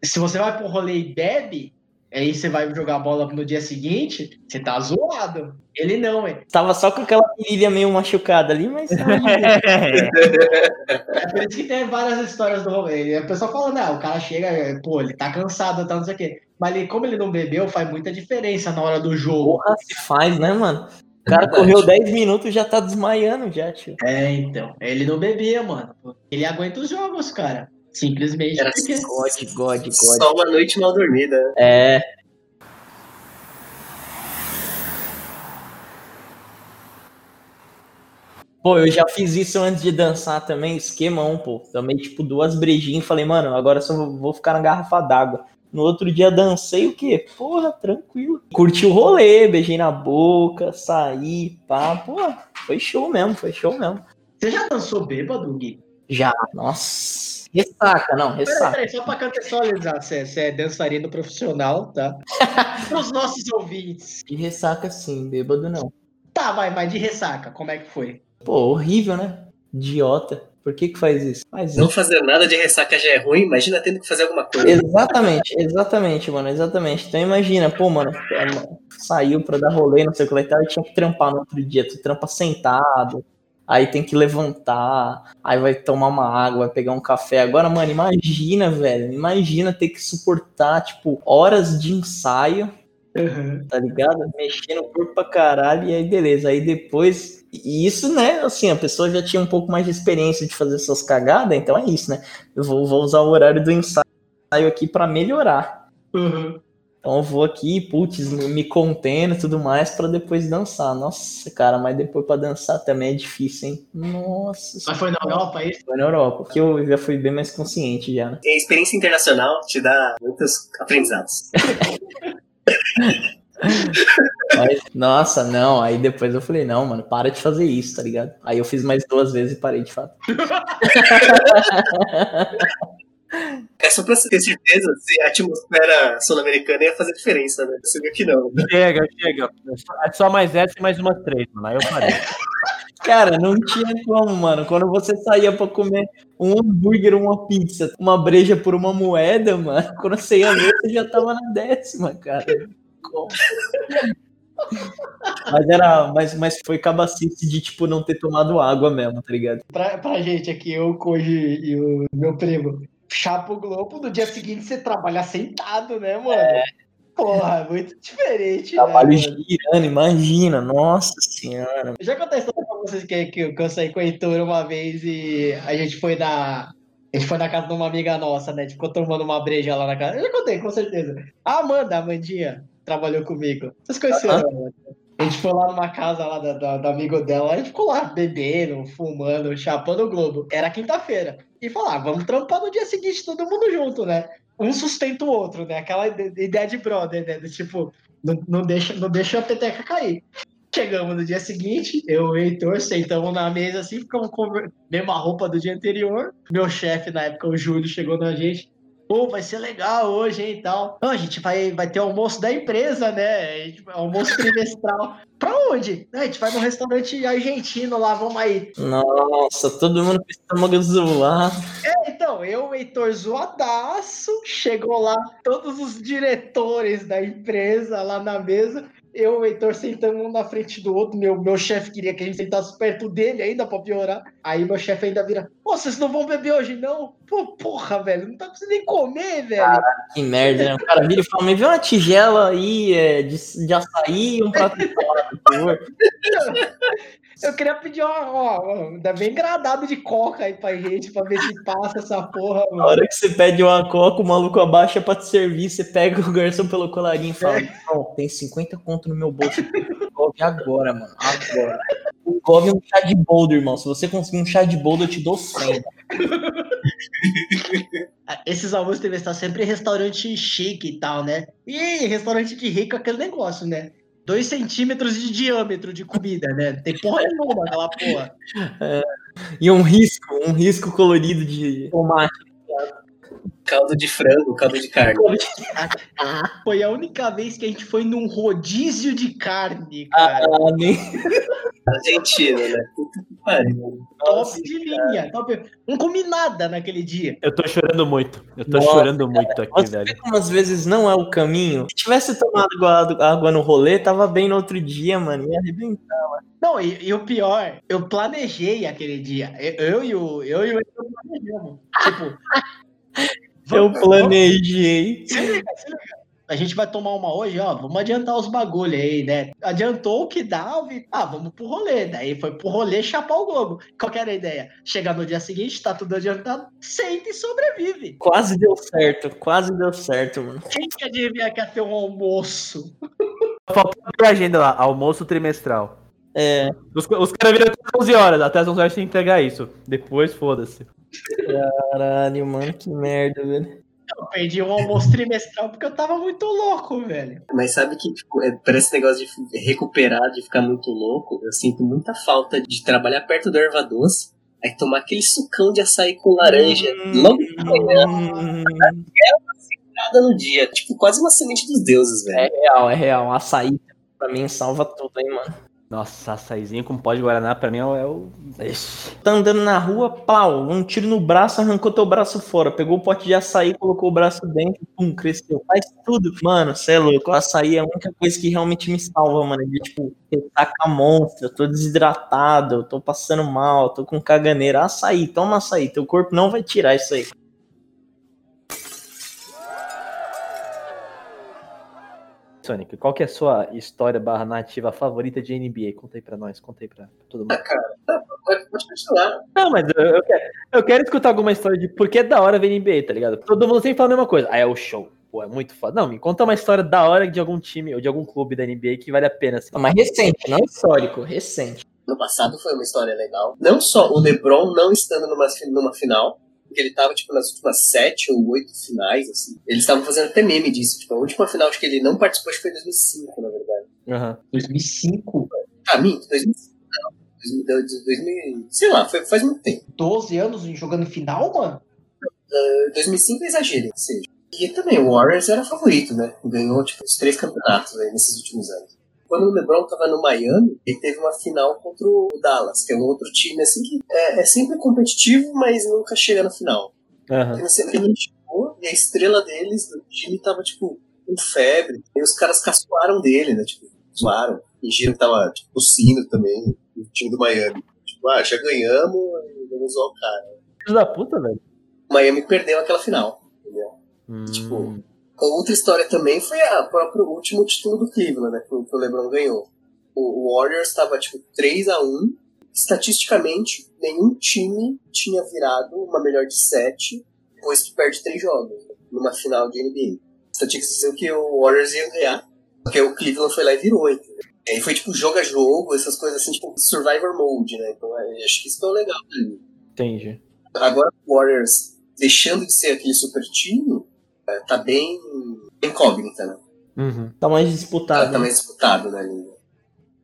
Se você vai pro rolê e bebe, aí você vai jogar bola no dia seguinte, você tá zoado. Ele não, hein? Tava só com aquela virilha meio machucada ali, mas. É por isso que tem várias histórias do rolê. E A pessoa fala, não, o cara chega, pô, ele tá cansado, tá não sei o quê. Mas ele, como ele não bebeu, faz muita diferença na hora do jogo. Porra, se faz, né, mano? O cara correu 10 minutos e já tá desmaiando já, tio. É, então. Ele não bebia, mano. Ele aguenta os jogos, cara. Simplesmente Era porque... God, God, God. Só uma noite mal dormida. né? É. Pô, eu já fiz isso antes de dançar também, esquemão, pô. Tomei, tipo, duas brejinhas e falei, mano, agora eu só vou ficar na garrafa d'água. No outro dia dancei o quê? Porra, tranquilo. Curti o rolê, beijei na boca, saí, pá, porra. Foi show mesmo, foi show mesmo. Você já dançou bêbado, Gui? Já, nossa. Ressaca, não, Peraí, ressaca. peraí, só pra contextualizar, você, você é dançarino profissional, tá? Para os nossos ouvintes. De ressaca sim, bêbado não. Tá, vai, mas de ressaca, como é que foi? Pô, horrível, né? Idiota. Por que que faz isso? Faz Não isso. fazer nada de ressaca já é ruim, imagina tendo que fazer alguma coisa. Exatamente, exatamente, mano, exatamente. Então imagina, pô, mano, é, saiu pra dar rolê, não sei o que lá e tal, e tinha que trampar no outro dia. Tu trampa sentado, aí tem que levantar, aí vai tomar uma água, vai pegar um café. Agora, mano, imagina, velho, imagina ter que suportar, tipo, horas de ensaio tá ligado? Mexendo o corpo pra caralho, e aí beleza. Aí depois. E isso, né? Assim, a pessoa já tinha um pouco mais de experiência de fazer essas cagadas, então é isso, né? Eu vou, vou usar o horário do ensaio aqui pra melhorar. Uhum. Então eu vou aqui, putz, me contendo e tudo mais pra depois dançar. Nossa, cara, mas depois pra dançar também é difícil, hein? Nossa. Mas foi na Europa isso? Foi na Europa, porque eu já fui bem mais consciente já, né? E a experiência internacional te dá muitos aprendizados. Mas, nossa, não. Aí depois eu falei, não, mano, para de fazer isso, tá ligado? Aí eu fiz mais duas vezes e parei de fato. É só pra ter certeza se a atmosfera sul-americana ia fazer diferença, né? Você viu que não. Chega, chega. É só mais essa e mais umas três, mano. Aí eu parei. Cara, não tinha como, mano. Quando você saía pra comer um hambúrguer, uma pizza, uma breja por uma moeda, mano, quando você ia ver, você já tava na décima, cara. Como? Mas era, mas, mas foi cabacice de, tipo, não ter tomado água mesmo, tá ligado? Pra, pra gente aqui, eu, o Koji e o meu primo, chapa o Globo, no dia seguinte você trabalha sentado, né, mano? Porra, muito diferente, Trabalho né, girando, imagina, nossa senhora. Já contei a história pra vocês que, que, que eu saí com o Heitor uma vez e a gente foi na. A gente foi na casa de uma amiga nossa, né? A gente ficou tomando uma breja lá na casa. Eu já contei, com certeza. A Amanda, a Amandinha, trabalhou comigo. Vocês conheceram ela? A gente foi lá numa casa lá da, da- do amigo dela, a gente ficou lá bebendo, fumando, chapando o globo. Era quinta-feira. E falou, ah, vamos trampar no dia seguinte, todo mundo junto, né? Um sustenta o outro, né? Aquela ide- ideia de brother, né? Do tipo, não, não deixa, não deixa a peteca cair. Chegamos no dia seguinte, eu e o Heitor sentamos na mesa assim, ficamos com a mesma roupa do dia anterior. Meu chefe na época, o Júlio, chegou na gente. Pô, vai ser legal hoje, hein, e tal. Não, a gente vai, vai ter almoço da empresa, né? Almoço trimestral. Pra onde? "Não, A gente vai num restaurante argentino lá, vamos aí. Nossa, todo mundo com estômago zoado. É, então, eu, Heitor zoadaço, chegou lá todos os diretores da empresa lá na mesa. Eu e o Heitor sentamos um na frente do outro. Meu, meu chefe queria que a gente sentasse perto dele ainda pra piorar. Aí meu chefe ainda vira: Pô, vocês não vão beber hoje, não? Pô, porra, velho, não tá conseguindo nem comer, velho. Que merda, né? O cara vira e fala, me vê uma tigela aí é, de, de açaí e um prato de salada, por favor. Eu queria pedir uma, ó, ó, ainda bem engradado de coca aí pra gente, pra ver se passa essa porra, Na mano. hora que você pede uma coca, o maluco abaixa pra te servir, você pega o garçom pelo colarinho e fala, não, tem 50 conto no meu bolso. Gove agora, mano, agora. É um chá de boldo, irmão. Se você conseguir um chá de boldo, eu te dou 100. Esses almoços devem estar sempre em restaurante chique e tal, né? E restaurante de rico é aquele negócio, né? Dois centímetros de diâmetro de comida, né? Não tem porra nenhuma aquela porra. E um risco, um risco colorido de tomate. Caldo de frango, caldo de carne. Foi a única vez que a gente foi num rodízio de carne, cara. Ah, nem... Argentina, né? Puta que pariu. top de linha. Top. Não comi nada naquele dia. Eu tô chorando muito. Eu tô Nossa, chorando muito aqui, Você vê velho. como às vezes não é o caminho? Se tivesse tomado água, água no rolê, tava bem no outro dia, mano. Ia arrebentar. Não, e, e o pior, eu planejei aquele dia. Eu, eu e o eu e o planejamos. Tipo, Eu planejei. Se liga, se liga. A gente vai tomar uma hoje, ó. Vamos adiantar os bagulho aí, né? Adiantou o que dava. e- Ah, vamos pro rolê. Daí foi pro rolê chapar o globo. Qual que era a ideia? Chegar no dia seguinte, tá tudo adiantado, senta e sobrevive. Quase deu certo, quase deu certo, mano. Quem que adivinha que ia ter um almoço? Faltou a agenda lá, almoço trimestral. É, Os, os caras viram até 11 horas, até as 11 horas tem que entregar isso. Depois, foda-se. caralho, mano, que merda, velho. Eu perdi um almoço trimestral porque eu tava muito louco, velho. Mas sabe que, tipo, é, para esse negócio de recuperar, de ficar muito louco, eu sinto muita falta de trabalhar perto do erva doce, aí tomar aquele sucão de açaí com laranja logo de manhã, Hum, nada no dia. Tipo, quase uma semente dos deuses, é velho. real, é real. Açaí pra mim salva tudo, hein, mano. Nossa, açaizinho com pó de Guaraná pra mim é o. é o- Ixi. Tá andando na rua, pau, um tiro no braço, arrancou teu braço fora. Pegou o pote de açaí, colocou o braço dentro, pum, cresceu. Faz tudo. Mano, cê é louco. O açaí é a única coisa que realmente me salva, mano. De tipo, ressaca monstra, eu tô desidratado, eu tô passando mal, tô com caganeira. Açaí, toma açaí. Teu corpo não vai tirar isso aí. Sonic, qual que é a sua história barra narrativa favorita de NBA? Conta aí pra nós, conta aí pra todo mundo. Ah, cara, tá, pode, pode continuar. Não, mas eu, eu quero, eu quero escutar alguma história de por que é da hora ver NBA, tá ligado? Todo mundo sempre fala a mesma coisa. Ah, é o show. Pô, é muito foda. Não, me conta uma história da hora de algum time ou de algum clube da NBA que vale a pena. Assim. Mas recente, não histórico, recente. No passado foi uma história legal. Não só o LeBron não estando numa, numa final, porque ele tava, tipo, nas últimas sete ou oito finais, assim. Eles estavam fazendo até meme disso. Tipo, a última final de que ele não participou acho que foi em 2005, na verdade. Aham. 2005, Ah, minto, 2005 não. 2000, 2000, sei lá, foi, faz muito tempo. 12 anos jogando final, mano? 2005 é exagero, que seja. E também, o Warriors era favorito, né? Ganhou, tipo, os três campeonatos aí nesses últimos anos. Quando o LeBron tava no Miami, ele teve uma final contra o Dallas, que é um outro time, assim, que é, é sempre competitivo, mas nunca chega na final. Aham. Ele sempre não chegou, e a estrela deles, do time, tava, tipo, com febre. E os caras caçoaram dele, né? Tipo, zoaram. Fingiram que tava, tipo, tossindo também, o time do Miami. Tipo, ah, já ganhamos, vamos zoar o cara. Filho da puta, velho. Miami perdeu aquela final, entendeu? Hum. Tipo, Outra história também foi a próprio último título do Cleveland, né? Que o o LeBron ganhou. O o Warriors estava tipo 3 a 1 Estatisticamente, nenhum time tinha virado uma melhor de 7 depois que perde 3 jogos numa final de NBA. Estatísticas diziam que o Warriors ia ganhar, porque o Cleveland foi lá e virou, entendeu? E aí foi tipo jogo a jogo, essas coisas assim, tipo Survivor Mode, né? Então é, acho que isso que é o legal. Entendi. Agora o Warriors deixando de ser aquele super time, tá bem incógnita, né? Uhum. Tá mais Tá, disputado. tá mais disputado na liga.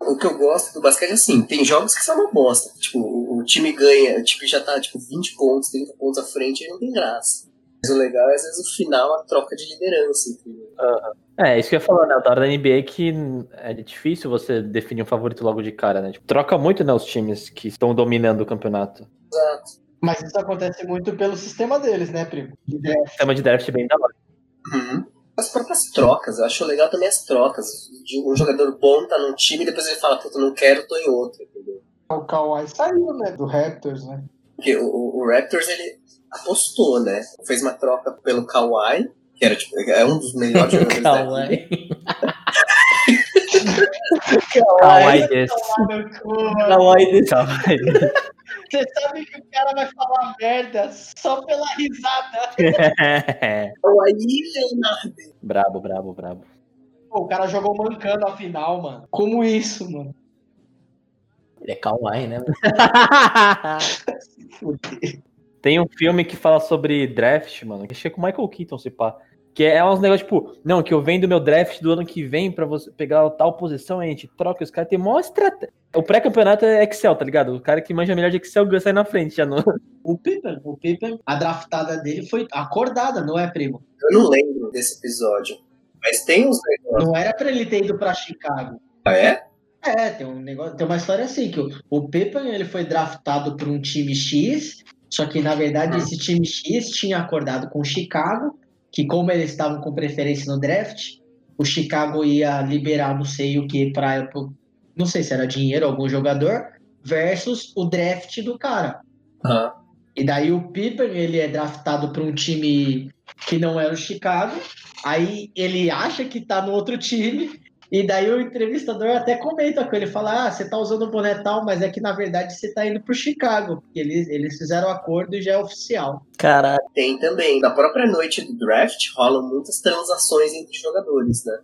O que eu gosto do basquete é assim, tem jogos que são uma bosta. Tipo, o, o time ganha, o time já tá tipo 20 pontos, 30 pontos à frente e não tem graça. Mas o legal é às vezes o final, a troca de liderança. Entendeu? É, isso que eu ia falar, né? O da hora da NBA é que é difícil você definir um favorito logo de cara, né? Tipo, troca muito, né, os times que estão dominando o campeonato. Exato. Mas isso acontece muito pelo sistema deles, né, primo? De O sistema de draft é bem da hora. Uhum. As próprias trocas, eu acho legal também as trocas. De um jogador bom tá num time e depois ele fala, puta, não quero, tô em outro, entendeu? O Kawhi saiu, né, do Raptors, né? Porque o, o- o Raptors, ele apostou, né? Fez uma troca pelo Kawhi, que era tipo, é um dos melhores jogadores da liga. Kawaii. Kawaii desse. Tomar Você sabe que o cara vai falar merda só pela risada. Kawhi Leonard. brabo, brabo, brabo. Pô, o cara jogou mancando a final, mano. Como isso, mano? Ele é Kawaii, né? Tem um filme que fala sobre draft, mano, que chega com o Michael Keaton, se pá. Que é uns negócios tipo, não, que eu vendo meu draft do ano que vem pra você pegar tal posição, a gente troca, os caras tem maior estratégia. O pré-campeonato é Excel, tá ligado? O cara que manja melhor de Excel ganha sai na frente já não. O Pippen, o Pippen, a draftada dele foi acordada, não é, primo? Eu não lembro desse episódio. Mas tem uns negócios. Não era pra ele ter ido pra Chicago. Ah, é? É, tem um negócio, tem uma história assim, que o, o Pippen ele foi draftado por um time X, só que na verdade esse time X tinha acordado com o Chicago, que como eles estavam com preferência no draft, o Chicago ia liberar não sei o que para não sei se era dinheiro algum jogador versus o draft do cara. Aham. E daí o Pippen, ele é draftado para um time que não é o Chicago. Aí ele acha que tá no outro time. E daí o entrevistador até comenta com ele, fala: Ah, você tá usando o boné tal, mas é que na verdade você tá indo pro Chicago. Porque eles, eles fizeram o acordo e já é oficial. Caralho. Tem também. Na própria noite do draft rolam muitas transações entre jogadores, né?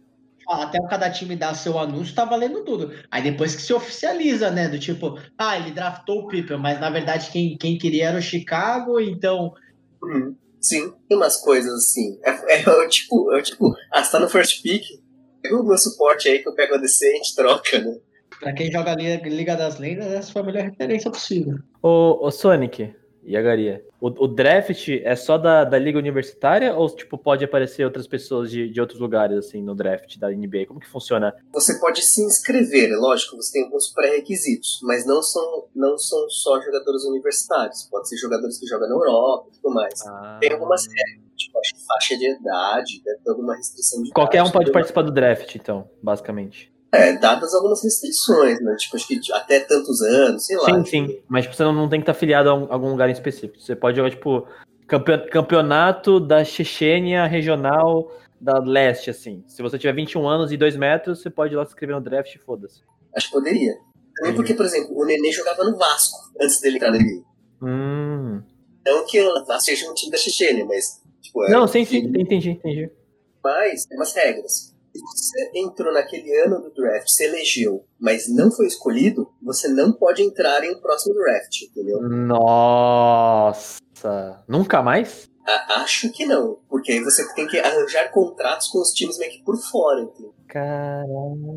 Ah, Até cada time dar seu anúncio, tá valendo tudo. Aí depois que se oficializa, né? Do tipo, ah, ele draftou o Pippen, mas na verdade quem, quem queria era o Chicago, então Uhum. Sim, tem umas coisas assim. É, é, o tipo, é o tipo, ah, você tá no first pick, pega o meu suporte aí que eu pego a DC e a gente troca, né? Pra quem joga Liga, Liga das Lendas, essa foi a melhor referência possível. Ô, ô Sonic e a Garia, o, o draft é só da, da Liga Universitária ou tipo, pode aparecer outras pessoas de, de outros lugares assim no draft da NBA? Como que funciona? Você pode se inscrever, é lógico, você tem alguns pré-requisitos, mas não são, não são só jogadores universitários. Pode ser jogadores que jogam na Europa e tudo mais. Ah. Tem algumas regras, tipo, faixa de idade, deve ter alguma restrição de Qualquer um idade, pode tudo mais. participar do draft, então, basicamente. É, dadas algumas restrições, né? Tipo, acho que até tantos anos, sei lá. Sim, sim. Mas tipo, você não, tem que estar afiliado a um- algum lugar em específico. Você pode jogar, tipo, campe- campeonato da Chechênia regional da leste, assim. Se você tiver 21 anos e 2 metros, você pode ir lá se inscrever no draft e foda-se. Acho que poderia. Também porque, por exemplo, o Nenê jogava no Vasco antes dele entrar na NBA. Hum. Não que o Vasco seja um time da Chechênia, mas. Tipo, é Não, sim, sim, entendi, entendi. Mas tem umas regras. Se você entrou naquele ano do draft, se elegeu, mas não foi escolhido, você não pode entrar em um próximo draft, entendeu? Nossa. Nunca mais? A- acho que não, porque aí você tem que arranjar contratos com os times meio que por fora, entendeu? Caralho.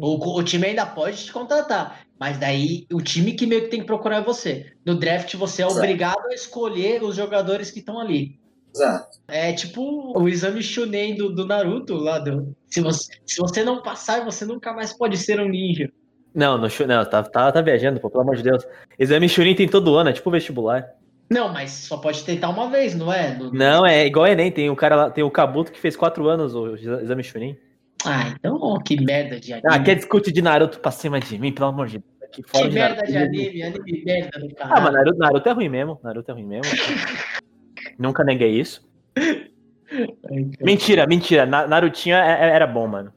O, o time ainda pode te contratar, mas daí o time que meio que tem que procurar é você. No draft você é Exato. obrigado a escolher os jogadores que estão ali. Exato. É tipo o exame Chunen do, do Naruto lá. Do, se, você, se você não passar, você nunca mais pode ser um ninja. Não, no, não tá, tá, tá viajando, pô, pelo amor de Deus. Exame Churin tem todo ano, é tipo vestibular. Não, mas só pode tentar uma vez, não é? No- Não, é igual Enem, tem o cara lá, tem o Kabuto que fez 4 anos o exame Churin. Ah, então ó, que merda de anime. Ah, quer discute de Naruto pra cima de mim, pelo amor de Deus. Aqui fora que de merda Naruto. de anime, anime merda do Ah, caralho. mas Naruto, Naruto é ruim mesmo. Naruto é ruim mesmo. Nunca neguei isso. Mentira, mentira. Na- Narutinho é- é- era bom, mano.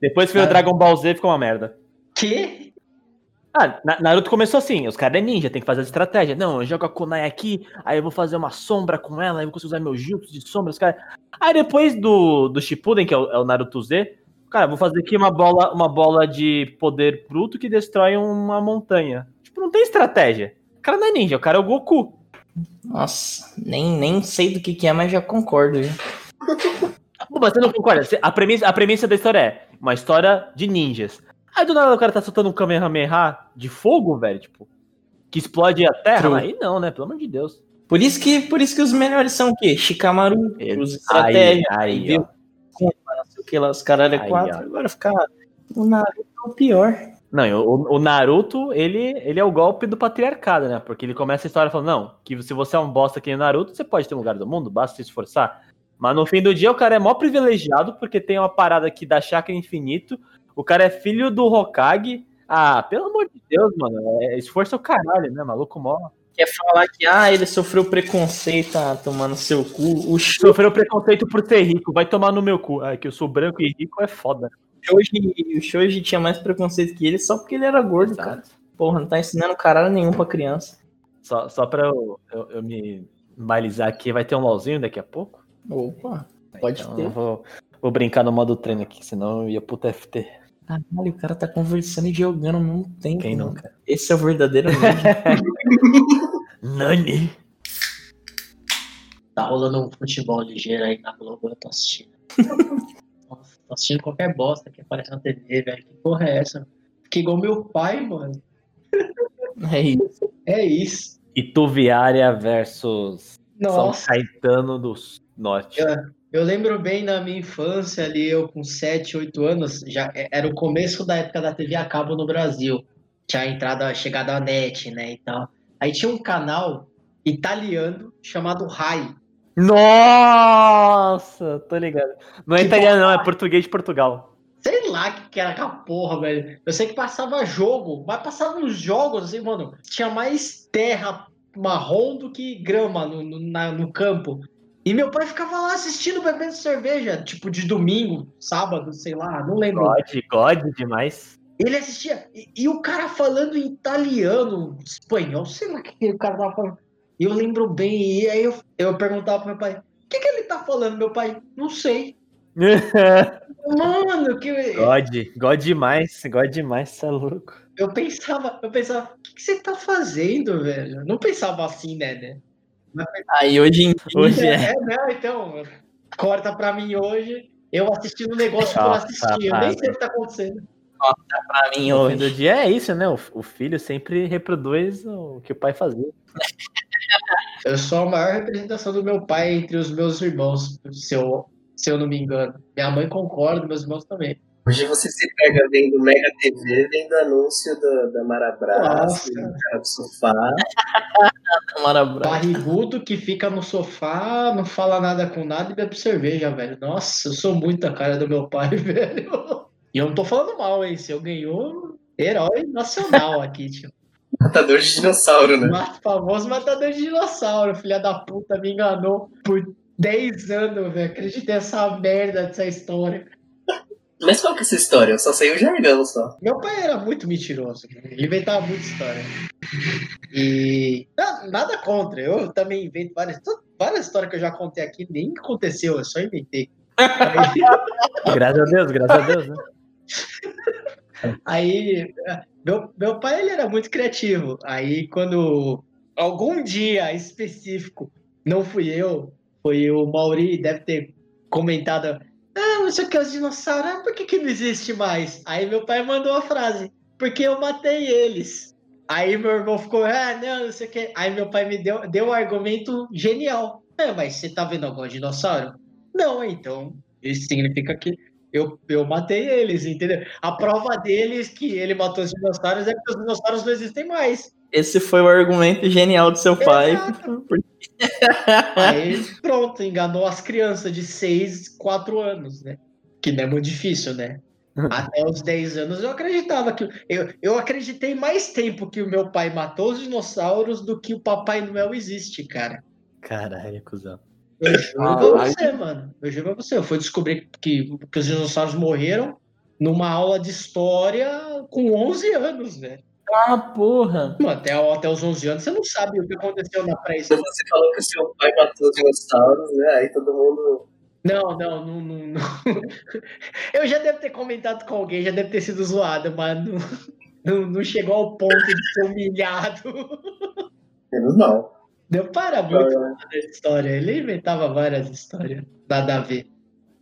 Depois que veio o Cara. Dragon Ball Z, ficou uma merda. Que? Ah, Na- Naruto começou assim, os caras é ninja, tem que fazer a estratégia. Não, eu jogo a Kunai aqui, aí eu vou fazer uma sombra com ela, aí eu vou conseguir usar meu jutsu de sombra, os caras... Aí depois do, do Shippuden, que é o, é o Naruto Z, cara, vou fazer aqui uma bola, uma bola de poder bruto que destrói uma montanha. Tipo, não tem estratégia. O cara não é ninja, o cara é o Goku. Nossa, nem, nem sei do que, que é, mas já concordo. mas você não concorda? A premissa, a premissa da história é uma história de ninjas. Aí do nada o cara tá soltando um Kamehameha de fogo, velho, tipo, que explode a terra. True. Aí não, né? Pelo amor de Deus. Por isso que, por isso que os melhores são o quê? Shikamaru, os Aí, estratégias, aí, não sei o que lá, os caralho é Aí, quatro. ó. Agora ficar o Naruto é o pior. Não, o, o Naruto, ele, ele é o golpe do patriarcado, né? Porque ele começa a história falando, não, que se você é um bosta aqui no Naruto, você pode ter um lugar do mundo, basta se esforçar. Mas no fim do dia, o cara é mó privilegiado, porque tem uma parada aqui da chakra infinito, o cara é filho do Hokage. Ah, pelo amor de Deus, mano, é, esforço é o caralho, né? Maluco mó. Quer falar que, ah, ele sofreu preconceito, ah, tomando seu cu. O Sofreu preconceito por ser rico, vai tomar no meu cu. Ah, que eu sou branco e rico é foda. Shoji, o Shoji tinha mais preconceito que ele só porque ele era gordo, Exato. cara. Porra, não tá ensinando caralho nenhum pra criança. Só, só pra eu, eu, eu me balizar aqui, vai ter um LOLzinho daqui a pouco? Opa, pode Então, ter. eu vou, vou brincar no modo treino aqui, senão eu ia pro TFT. Caralho, o cara tá conversando e jogando ao mesmo tempo. Quem mano. nunca? Esse é o verdadeiro. Nani? Tá rolando um futebol ligeiro aí na Globo, eu tô assistindo. Tô assistindo qualquer bosta que aparece na TV, velho. Que porra é essa? Fiquei igual meu pai, mano. é isso. É isso. Ituviária versus Nossa. São Caetano do Norte. Eu lembro bem na minha infância ali, eu com 7, 8 anos, já é- era o começo da época da TV a cabo no Brasil. Tinha entrado, a chegada a net, né, e tal. Aí tinha um canal italiano chamado Rai. Nossa, tô ligado. Não é Que italiano, não, é português de Portugal. Sei lá o que, que era aquela porra, velho. Eu sei que passava jogo, mas passava uns jogos, assim, mano. Tinha mais terra marrom do que grama no, no, na- no campo. E meu pai ficava lá assistindo, bebendo cerveja, tipo de domingo, sábado, sei lá, não lembro. God, God demais. Ele assistia. E, e o cara falando italiano, espanhol, sei lá o que o cara tava falando. E eu lembro bem, e aí eu, eu perguntava pro meu pai: o que, que ele tá falando, meu pai? Não sei. Mano, que. God, God demais, God demais, cê é louco. Eu pensava, eu pensava, o que, que você tá fazendo, velho? Eu não pensava assim, né, né? Aí hoje em Hoje é. É, não, então, corta pra mim hoje, eu assistindo um negócio que eu assisti, eu nem sei o que tá acontecendo. pra mim No fim do hoje. dia é isso, né? O, o filho sempre reproduz o que o pai fazia. Eu sou a maior representação do meu pai entre os meus irmãos, se eu, se eu não me engano. Minha mãe concorda, meus irmãos também. Hoje você se pega vendo Mega TV, vendo anúncio da, da Marabras, do cara do sofá. Câmara Brava. Barrigudo que fica no sofá, não fala nada com nada e bebe cerveja, velho. Nossa, eu sou muito a cara do meu pai, velho. E eu não tô falando mal, hein? Se eu ganhou, herói nacional aqui, tio. Matador de dinossauro, né? Ma- famoso matador de dinossauro, filha da puta, me enganou por 10 anos, velho. Acreditei nessa merda dessa história. Mas qual que é essa história? Eu só sei o jargão só. Meu pai era muito mentiroso, ele inventava muita história. E na- nada contra, eu também invento várias, várias histórias que eu já contei aqui, nem aconteceu, eu só inventei. Graças a Deus, graças a Deus, né? Aí, meu, meu pai ele era muito criativo. Aí quando algum dia específico, não fui eu, foi o Mauri, deve ter comentado, ah, não sei o que, os dinossauros, ah, por que, que não existe mais? Aí meu pai mandou a frase, porque eu matei eles. Aí meu irmão ficou, ah, não, não sei o que. Aí meu pai me deu, deu um argumento genial. É, mas você tá vendo algum dinossauro? Não, então isso significa que eu, eu matei eles, entendeu? A prova deles que ele matou os dinossauros é porque os dinossauros não existem mais. Esse foi o argumento genial do seu pai. Aí, pronto, enganou as crianças de 6, 4 anos, né? Que não é muito difícil, né? Até os 10 anos eu acreditava que. Eu, eu acreditei mais tempo que o meu pai matou os dinossauros do que o Papai Noel existe, cara. Caralho, cuzão. Eu juro Ah, pra aí- você, mano. Eu juro pra você. Eu fui descobrir que, que os dinossauros morreram numa aula de história com 11 anos, velho. Ah, porra. Mano, Até, até os 11 anos você não sabe o que aconteceu na pré Quando você falou que o seu pai matou os dinossauros, né? Aí todo mundo. Não, não, não, não, não. Eu já devo ter comentado com alguém, já deve ter sido zoado, mas não, não, não chegou ao ponto de ser humilhado. Menos mal. Deu para muito dessa história. Ele inventava várias histórias. Nada a ver.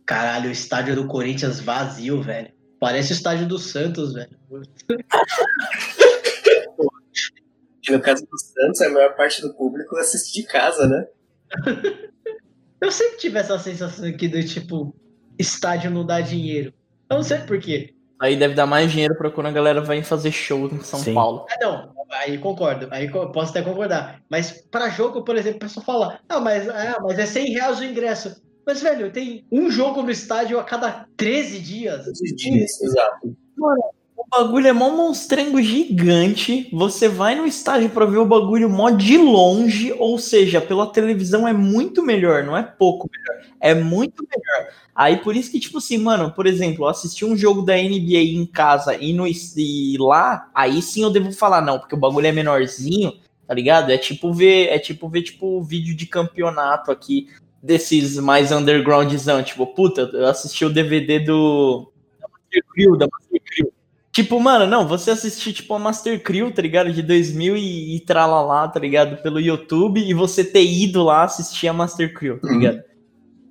Caralho, o estádio do Corinthians vazio, velho. Parece o estádio do Santos, velho. E no caso do Santos, a maior parte do público assiste de casa, né? Eu sempre tive essa sensação aqui do tipo, estádio não dá dinheiro. Eu não sei por quê. Aí deve dar mais dinheiro pra quando a galera vai fazer show em São Sim. Paulo. Ah, não, aí concordo, aí posso até concordar. Mas pra jogo, por exemplo, o pessoal fala, ah, mas, ah, mas é 100 reais o ingresso. Mas, velho, tem um jogo no estádio a cada 13 dias. Todos os dias, exato. O bagulho é mó monstrengo gigante. Você vai no estádio pra ver o bagulho mó de longe, ou seja, pela televisão é muito melhor, não é pouco melhor, é muito melhor. Aí por isso que, tipo assim, mano, por exemplo, eu assisti um jogo da NBA em casa e, no, e lá, aí sim eu devo falar, não, porque o bagulho é menorzinho, tá ligado? É tipo ver, é tipo ver, tipo, vídeo de campeonato aqui desses mais undergroundzão, tipo, puta, eu assisti o DVD do da Master Crew, da Master Crew. Tipo, mano, não, você assistir, tipo, a Master Crew, tá ligado? De 2000 e, e tralalá, tá ligado? Pelo YouTube, e você ter ido lá assistir a Master Crew, tá Uhum. ligado?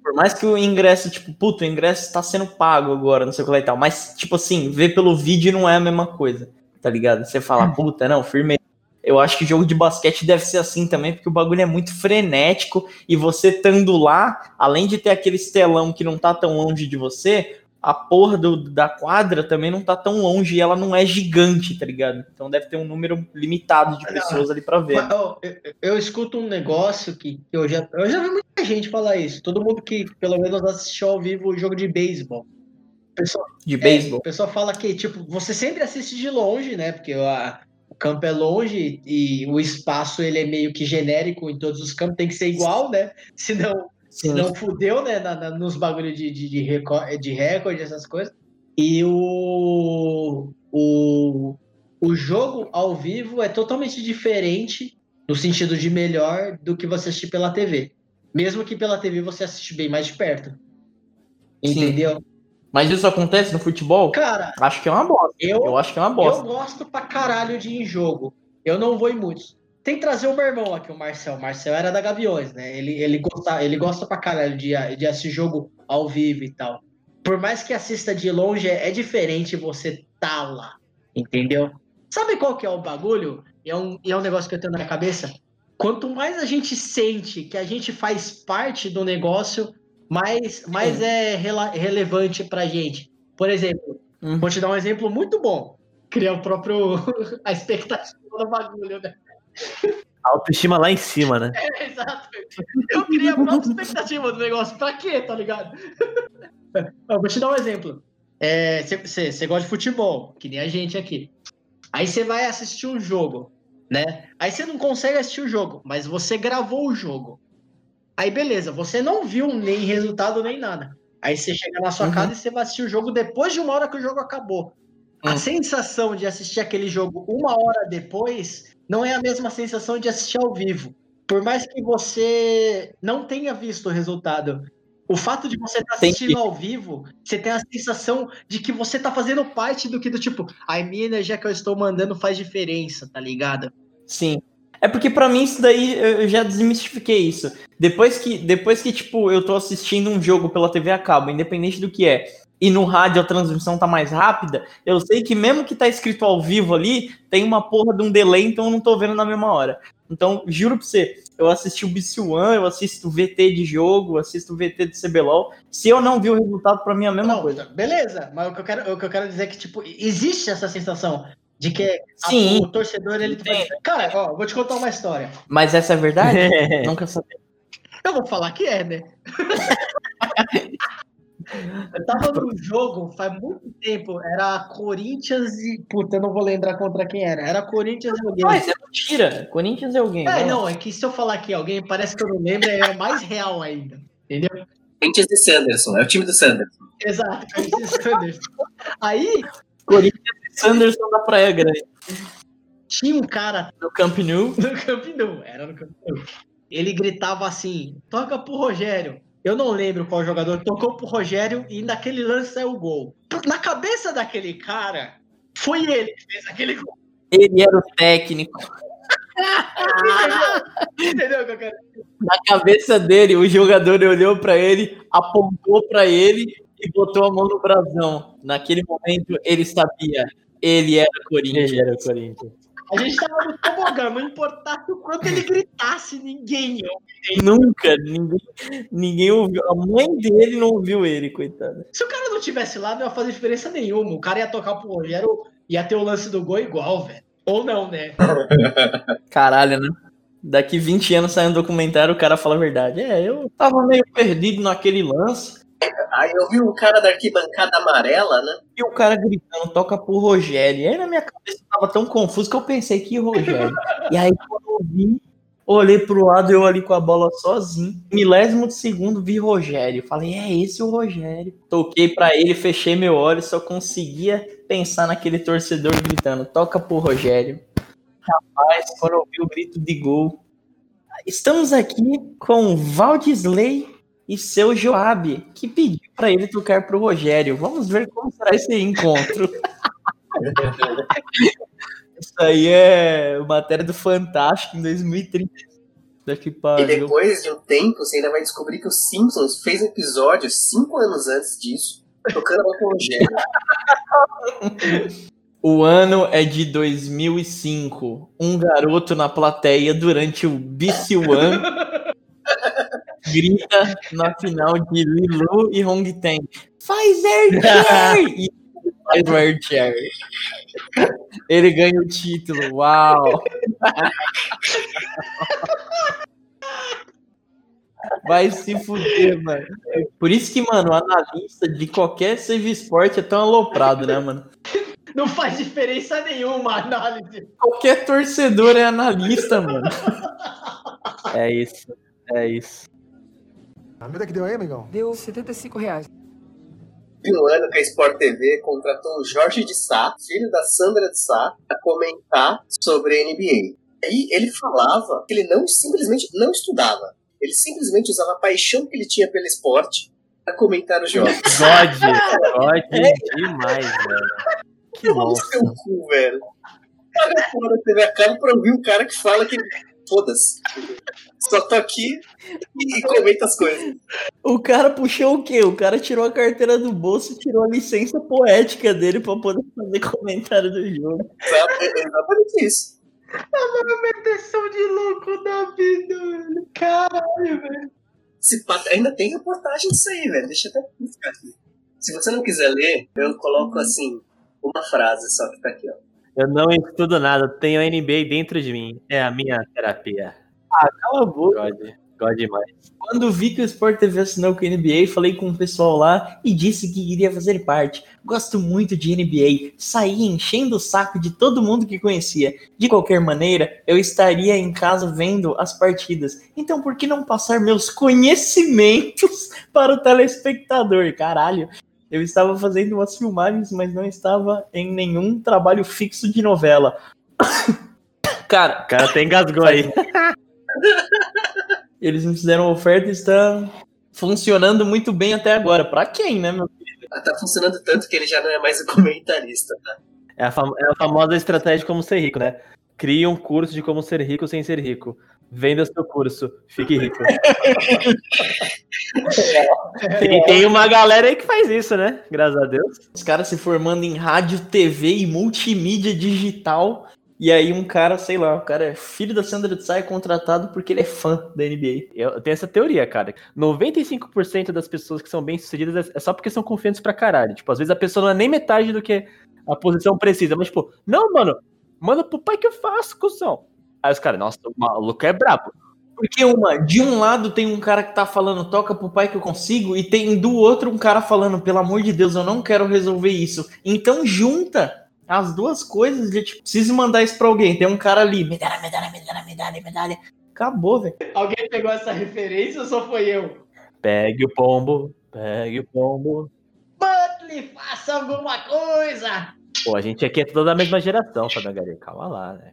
Por mais que o ingresso, tipo, puto, o ingresso tá sendo pago agora, não sei o que lá e tal, mas, tipo assim, ver pelo vídeo não é a mesma coisa, tá ligado? Você fala, puta, não, firme. Eu acho que jogo de basquete deve ser assim também, porque o bagulho é muito frenético, e você estando lá, além de ter aquele estelão que não tá tão longe de você, a porra do- da quadra também não tá tão longe e ela não é gigante, tá ligado? Então deve ter um número limitado de pessoas ali pra ver. Mas, ó, eu, eu escuto um negócio que eu já, eu já vi muita gente falar isso. Todo mundo que pelo menos assistiu ao vivo o jogo de beisebol. De é, beisebol. o pessoal fala que, tipo, você sempre assiste de longe, né? Porque a- o campo é longe e o espaço ele é meio que genérico em todos os campos, tem que ser igual, né? Senão Sim. não fudeu, né? na- na- nos bagulhos de, de, de, recorde, de recorde, essas coisas. E o, o, o jogo ao vivo é totalmente diferente, no sentido de melhor, do que você assistir pela TV. Mesmo que pela TV você assiste bem mais de perto. Sim. Entendeu? Mas isso acontece no futebol? Cara, Acho que é uma bosta. eu, Eu acho que é uma eu bosta. gosto pra caralho de ir em jogo. Eu não vou em muitos. Tem que trazer o meu irmão aqui, o Marcel. O Marcel era da Gaviões, né? Ele, ele, gosta, ele gosta pra caralho de, de assistir jogo ao vivo e tal. Por mais que assista de longe, é, é diferente você tá lá, entendeu? Sabe qual que é o bagulho? É um, é um negócio que eu tenho na minha cabeça. Quanto mais a gente sente que a gente faz parte do negócio, mais, mais é rela, relevante pra gente. Por exemplo, Uhum. vou te dar um exemplo muito bom. Criar o próprio. a expectativa do bagulho, né? Autoestima lá em cima, né? É, exato. Eu queria a própria expectativa do negócio. Pra quê, tá ligado? Eu vou te dar um exemplo. Você gosta de futebol, que nem a gente aqui. Aí você vai assistir um jogo, né? Aí você não consegue assistir o jogo, mas você gravou o jogo. Aí beleza, você não viu nem resultado nem nada. Aí você chega na sua Uhum. casa e você vai assistir o jogo depois de uma hora que o jogo acabou. A Hum. sensação de assistir aquele jogo uma hora depois não é a mesma sensação de assistir ao vivo. Por mais que você não tenha visto o resultado, o fato de você estar Tem assistindo que- ao vivo, você tem a sensação de que você tá fazendo parte do que do tipo, a minha energia que eu estou mandando faz diferença, tá ligado? Sim. É porque pra mim isso daí eu eu já desmistifiquei isso. Depois que, depois que tipo, eu tô assistindo um jogo pela TV a cabo, independente do que é, e no rádio a transmissão tá mais rápida, eu sei que mesmo que tá escrito ao vivo ali, tem uma porra de um delay, então eu não tô vendo na mesma hora. Então, juro pra você, eu assisti o BC One, eu assisto VT de jogo, eu assisto VT de CBLOL. Se eu não vi o resultado, pra mim é a mesma Não, coisa. beleza, mas o que, eu quero, o que eu quero dizer é que, tipo, existe essa sensação de que a- Sim. o torcedor, ele... Entendo. Cara, ó, vou te contar uma história. Mas essa é verdade? Nunca sabia. Eu vou falar que é, né? eu tava num jogo faz muito tempo, era Corinthians e. Puta, eu não vou lembrar contra quem era. Era Corinthians e alguém. Mas é mentira. Corinthians é alguém. É, lá. não, é que se eu falar que alguém parece que eu não lembro, é mais real ainda. Entendeu? Corinthians de Sanderson, é o time do Sanderson. Exato, Corinthians e Sanders. Aí Corinthians e Sanderson da Praia Grande. tinha um cara No Camp Nou. no Camp Nou, era no Camp Nou. Ele gritava assim: toca pro Rogério. Eu não lembro qual jogador tocou pro Rogério e naquele lance saiu o gol. Na cabeça daquele cara, foi ele que fez aquele gol. Ele era o técnico. Entendeu? Entendeu o que eu quero Na cabeça dele, o jogador olhou pra ele, apontou pra ele e botou a mão no brasão. Naquele momento, ele sabia. Ele era Corinthians. Ele era o Corinthians. A gente tava no tobogã, não importasse o quanto ele gritasse, ninguém ia. Nunca, ninguém, ninguém ouviu. A mãe dele não ouviu ele, coitado. Se o cara não tivesse lá, não ia fazer diferença nenhuma. O cara ia tocar pro Rogério, ia ter o lance do gol igual, velho. Ou não, né? Caralho, né? Daqui 20 anos sai um documentário, o cara fala a verdade. É, eu tava meio perdido naquele lance. Aí eu vi um cara da arquibancada amarela, né? E o cara gritando, toca pro Rogério. E aí na minha cabeça tava tão confuso que eu pensei que Rogério. e aí quando eu vi, olhei pro lado, eu ali com a bola sozinho. Milésimo de segundo, vi Rogério. Falei, é esse o Rogério. Toquei pra ele, fechei meu olho, só conseguia pensar naquele torcedor gritando, toca pro Rogério. Rapaz, quando eu vi o grito de gol. Estamos aqui com Valdisley e seu Joab, que pediu pra ele tocar pro Rogério. Vamos ver como será esse encontro. Isso aí é matéria do Fantástico em 2030. Daqui E para depois de um tempo, você ainda vai descobrir que o Simpsons fez um episódio cinco anos antes disso, tocando a Rogério. O ano é de 2005. Um garoto na plateia durante o BC One grita na final de Lilu e Hong Teng. Faz air chair! E faz o air chair. Ele ganha o título. Uau! Vai se fuder, mano. Por isso que, mano, o analista de qualquer save sport é tão aloprado, né, mano? Não faz diferença nenhuma a análise. Qualquer torcedor é analista, mano. É isso. É isso. A medida que deu aí, amigão? Deu 75 reais. No ano que a Sport TV contratou o Jorge de Sá, filho da Sandra de Sá, para comentar sobre a NBA. Aí ele falava que ele não simplesmente não estudava. Ele simplesmente usava a paixão que ele tinha pelo esporte para comentar os jogos. God, God demais, velho. Que monstro. seu cu, velho. paga fora da TV a cabo pra ouvir um cara que fala que foda-se. Só tô aqui e comenta as coisas. O cara puxou o quê? O cara tirou a carteira do bolso e tirou a licença poética dele pra poder fazer comentário do jogo. É exatamente isso. Movimentação de louco da vida, velho. Caralho, velho. Se pá, ainda tem reportagem disso aí, velho. Deixa eu até buscar aqui. Se você não quiser ler, eu coloco assim, uma frase só que tá aqui, ó. Eu não estudo nada, tenho a NBA dentro de mim. É a minha terapia. Cala a boca. God, God demais. Quando vi que o Sport TV assinou com a NBA, falei com o pessoal lá e disse que iria fazer parte. Gosto muito de NBA. Saí enchendo o saco de todo mundo que conhecia. De qualquer maneira, eu estaria em casa vendo as partidas. Então, por que não passar meus conhecimentos para o telespectador? Caralho. Eu estava fazendo umas filmagens, mas não estava em nenhum trabalho fixo de novela. Cara, O cara até engasgou aí. eles me fizeram oferta e está funcionando muito bem até agora. Pra quem, né, meu? Ah, Tá funcionando tanto que ele já não é mais o comentarista, tá? É a, fam- é a famosa estratégia de como ser rico, né? Crie um curso de como ser rico sem ser rico. Venda seu curso, fique rico. Tem, tem uma galera aí que faz isso, né? Graças a Deus. Os caras se formando em rádio, TV e multimídia digital. E aí um cara, sei lá, o cara é filho da Sandra de Sá é contratado porque ele é fã da NBA. Eu tenho essa teoria, cara. 95% das pessoas que são bem-sucedidas é- é só porque são confiantes pra caralho. Tipo, às vezes a pessoa não é nem metade do que a posição precisa. Mas, tipo, não, mano, manda pro pai que eu faço, cuzão. Aí os caras, nossa, o maluco é brabo. Porque uma, de um lado tem um cara que tá falando, toca pro pai que eu consigo, e tem do outro um cara falando, pelo amor de Deus, eu não quero resolver isso. Então junta as duas coisas de tipo, preciso mandar isso pra alguém. Tem um cara ali, medalha, medalha, medalha, medalha, medalha. Acabou, velho. Alguém pegou essa referência ou só foi eu? Pegue o pombo, pegue o pombo. Butley, faça alguma coisa! Pô, a gente aqui é toda da mesma geração, Fábio Garia. Calma lá, né?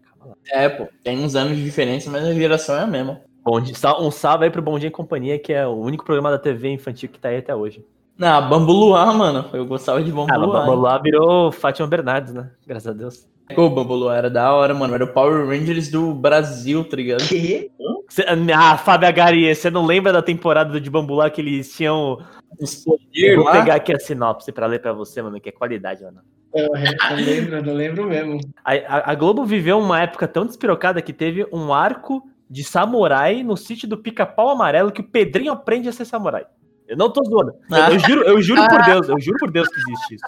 É, pô, tem uns anos de diferença, mas a geração é a mesma. Bom, um salve aí pro Bom Dia e Companhia, que é o único programa da TV infantil que tá aí até hoje. Na Bambu Luar, mano. Eu gostava de Bambu Ah, Luar. mas lá virou Fátima Bernardes, né? Graças a Deus. Pô, Bambu Luar era da hora, mano. Era o Power Rangers do Brasil, tá ligado? Que? Cê- ah, Fábio Garia, você não lembra da temporada de Bambu que eles tinham. Os Eu poderes vou lá. pegar aqui a sinopse pra ler pra você, mano, que é qualidade, mano. Eu não lembro, não lembro mesmo. A, a- a Globo viveu uma época tão despirocada que teve um arco de samurai no sítio do Pica-Pau Amarelo que o Pedrinho aprende a ser samurai. Eu não tô zoando. Eu, Ah. eu juro, eu juro por Deus, eu juro por Deus que existe isso.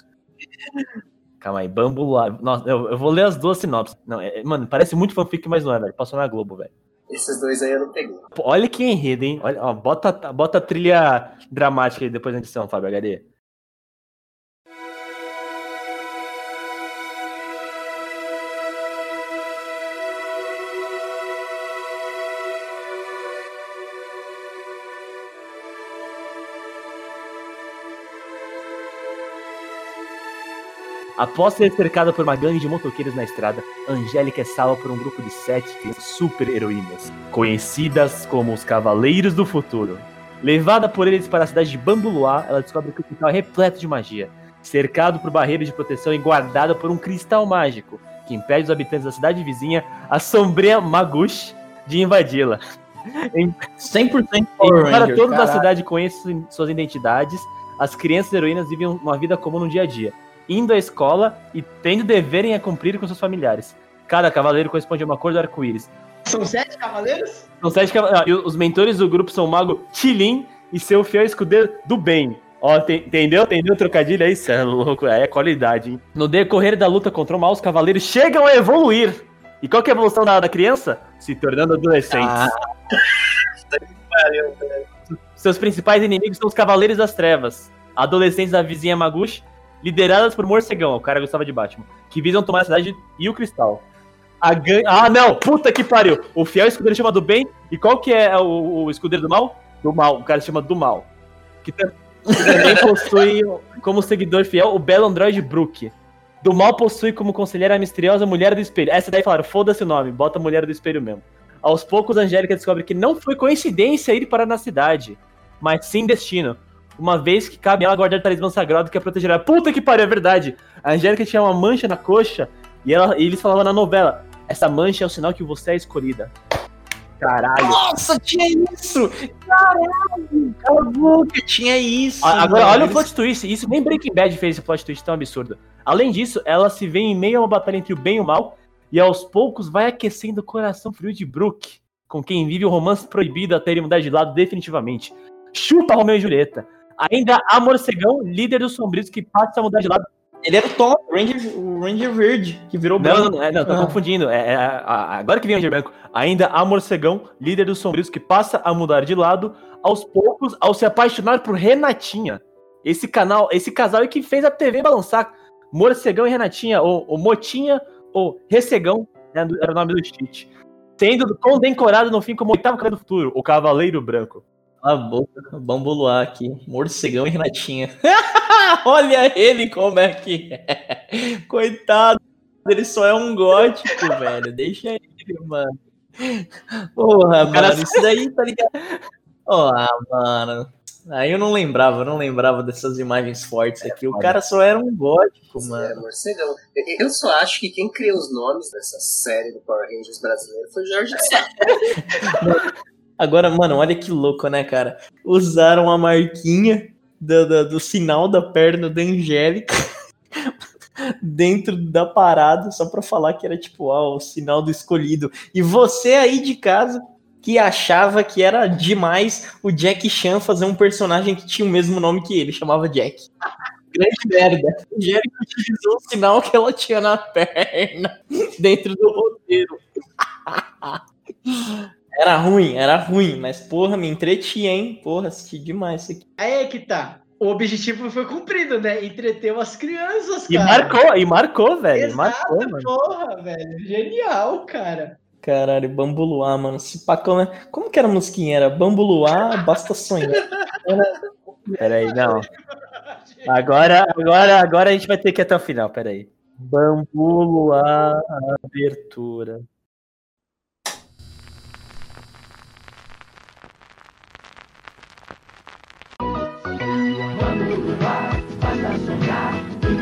Calma aí, Bambu Luar. Nossa, eu, eu vou ler as duas sinopses. Não, é- mano, parece muito fanfic, mas não é, velho. Passou na Globo, velho. Esses dois aí eu não peguei. Pô, Olha que enredo, hein? Olha, ó, bota, bota a trilha dramática aí depois da edição, Fábio HD. Após ser cercada por uma gangue de motoqueiros na estrada, Angélica é salva por um grupo de sete super-heroínas, conhecidas como os Cavaleiros do Futuro. Levada por eles para a cidade de Bambuluá, ela descobre que o hospital é repleto de magia, cercado por barreiras de proteção e guardada por um cristal mágico, que impede os habitantes da cidade vizinha, a sombria Magush, de invadi-la. 100% Power Embora Ranger, todos da cidade conheçam suas identidades, as crianças heroínas vivem uma vida comum no dia a dia, indo à escola e tendo deverem a cumprir com seus familiares. Cada cavaleiro corresponde a uma cor do arco-íris. São sete cavaleiros? São sete cava- ah, e Os mentores do grupo são o mago Tilin e seu fiel escudeiro do bem. Ó, tem- entendeu? Entendeu o trocadilho aí? Cê é louco, aí é qualidade, hein? No decorrer da luta contra o mal, os cavaleiros chegam a evoluir. E qual que é a evolução da, da criança? Se tornando adolescentes. Ah. Seus principais inimigos são os Cavaleiros das Trevas, adolescentes da vizinha Maguchi, lideradas por Morcegão, o cara gostava de Batman, que visam tomar a cidade e o Cristal. A gan... Ah, não! Puta que pariu! O fiel escudeiro chama do bem, e qual que é o, o escudeiro do mal? Do mal, o cara chama do mal. Que, tam- que também possui como seguidor fiel o belo androide Brook. Do mal possui como conselheira a misteriosa Mulher do Espelho. Essa daí falaram, foda-se o nome, bota Mulher do Espelho mesmo. Aos poucos, Angélica descobre que não foi coincidência ir para na cidade, mas sim destino. Uma vez que cabe ela guardar o talismã sagrado que a protegerá. Puta que pariu, é verdade. A Angélica tinha uma mancha na coxa E, ela, e eles falavam na novela: essa mancha é o sinal que você é escolhida. Caralho. Nossa, tinha isso! Caralho! Cala a boca, tinha isso! Agora, mano. olha o plot twist. Isso nem Breaking Bad fez esse plot twist tão absurdo. Além disso, ela se vê em meio a uma batalha entre o bem e o mal, e aos poucos vai aquecendo o coração frio de Brooke, com quem vive o romance proibido até ele mudar de lado definitivamente. Chupa Romeu e Julieta. Ainda há Morcegão, líder dos sombrios, que passa a mudar de lado. Ele era o Tom, o Ranger, o Ranger Verde, que virou branco. não, não, é, não tô Ah. confundindo. É, é, a- agora que vem o Ranger Branco. Ainda há Morcegão, líder dos sombrios, que passa a mudar de lado aos poucos ao se apaixonar por Renatinha. Esse canal, esse casal é que fez a TV balançar. Morcegão e Renatinha, ou, ou Motinha, ou Recegão, né, era o nome do cheat. Sendo condecorado no fim como oitavo cara do futuro, o Cavaleiro Branco. A boca, bambolá aqui. Morcegão e Renatinha. Olha ele como é que é. Coitado, ele só é um gótico, velho. Deixa ele, mano. Porra, cara- mano, isso daí tá ligado. Ó, ah, mano. Aí eu não lembrava, eu não lembrava dessas imagens fortes aqui. O cara só era um gótico, É, mano. morcegão. Eu- Eu só acho que quem criou os nomes dessa série do Power Rangers brasileiro foi o Jorge Sá. Agora, mano, olha que louco, né, cara? Usaram a marquinha do, do, do sinal da perna da Angélica dentro da parada, só pra falar que era tipo, ah, o sinal do escolhido. E você aí de casa que achava que era demais o Jack Chan fazer um personagem que tinha o mesmo nome que ele, chamava Jack. Grande merda. Angélica utilizou o sinal que ela tinha na perna dentro do roteiro. Era ruim, era ruim, mas porra, me entreti, hein? Porra, assisti demais isso aqui. Aí é que tá. O objetivo foi cumprido, né? Entreteu as crianças, E cara. marcou, e marcou, velho. Exato, Marcou, mano. porra, velho. Genial, cara. Caralho, Bambuluá, mano. Esse pacão, né? Como que era a musiquinha? Era Bambuluá, basta sonhar. Peraí, não. Agora, agora, agora a gente vai ter que ir até o final, peraí.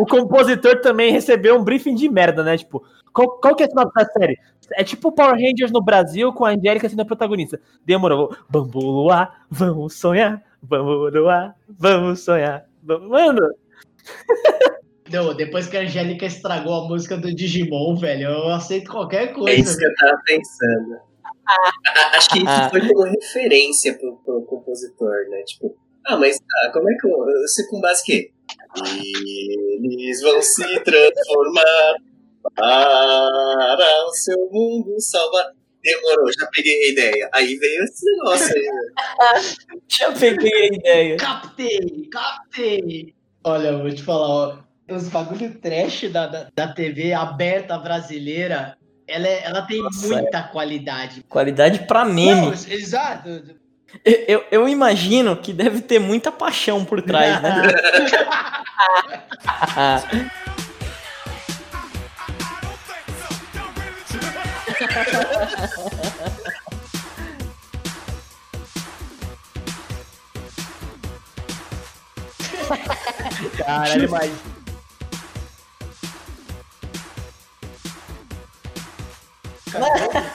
O compositor também recebeu um briefing de merda, né? Tipo, qual, qual que é a sinopse da série? É tipo Power Rangers no Brasil com a Angélica sendo a protagonista. Demorou. Bambulo A, vamos sonhar. Bambulo A, vamos sonhar. Vamos- Mano, Não, depois que a Angélica estragou a música do Digimon, velho, eu aceito qualquer É coisa. isso que eu tava pensando. A- Acho que isso foi como referência pro, pro compositor, né? Tipo, ah, mas tá, como é que eu. Você com base que Eles vão se transformar para o seu mundo salvar. Demorou, já peguei a ideia. Aí veio esse negócio aí. né? Já peguei a ideia. Captei, captei. Olha, eu vou te falar, ó. Os bagulho trash da, da, da TV aberta brasileira, ela, é- ela tem Nossa, muita qualidade. Qualidade pra meme. Não, exato. Eu, eu, imagino que deve ter muita paixão por trás, né? caralho, mas.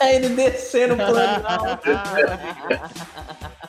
Ele descendo por ali.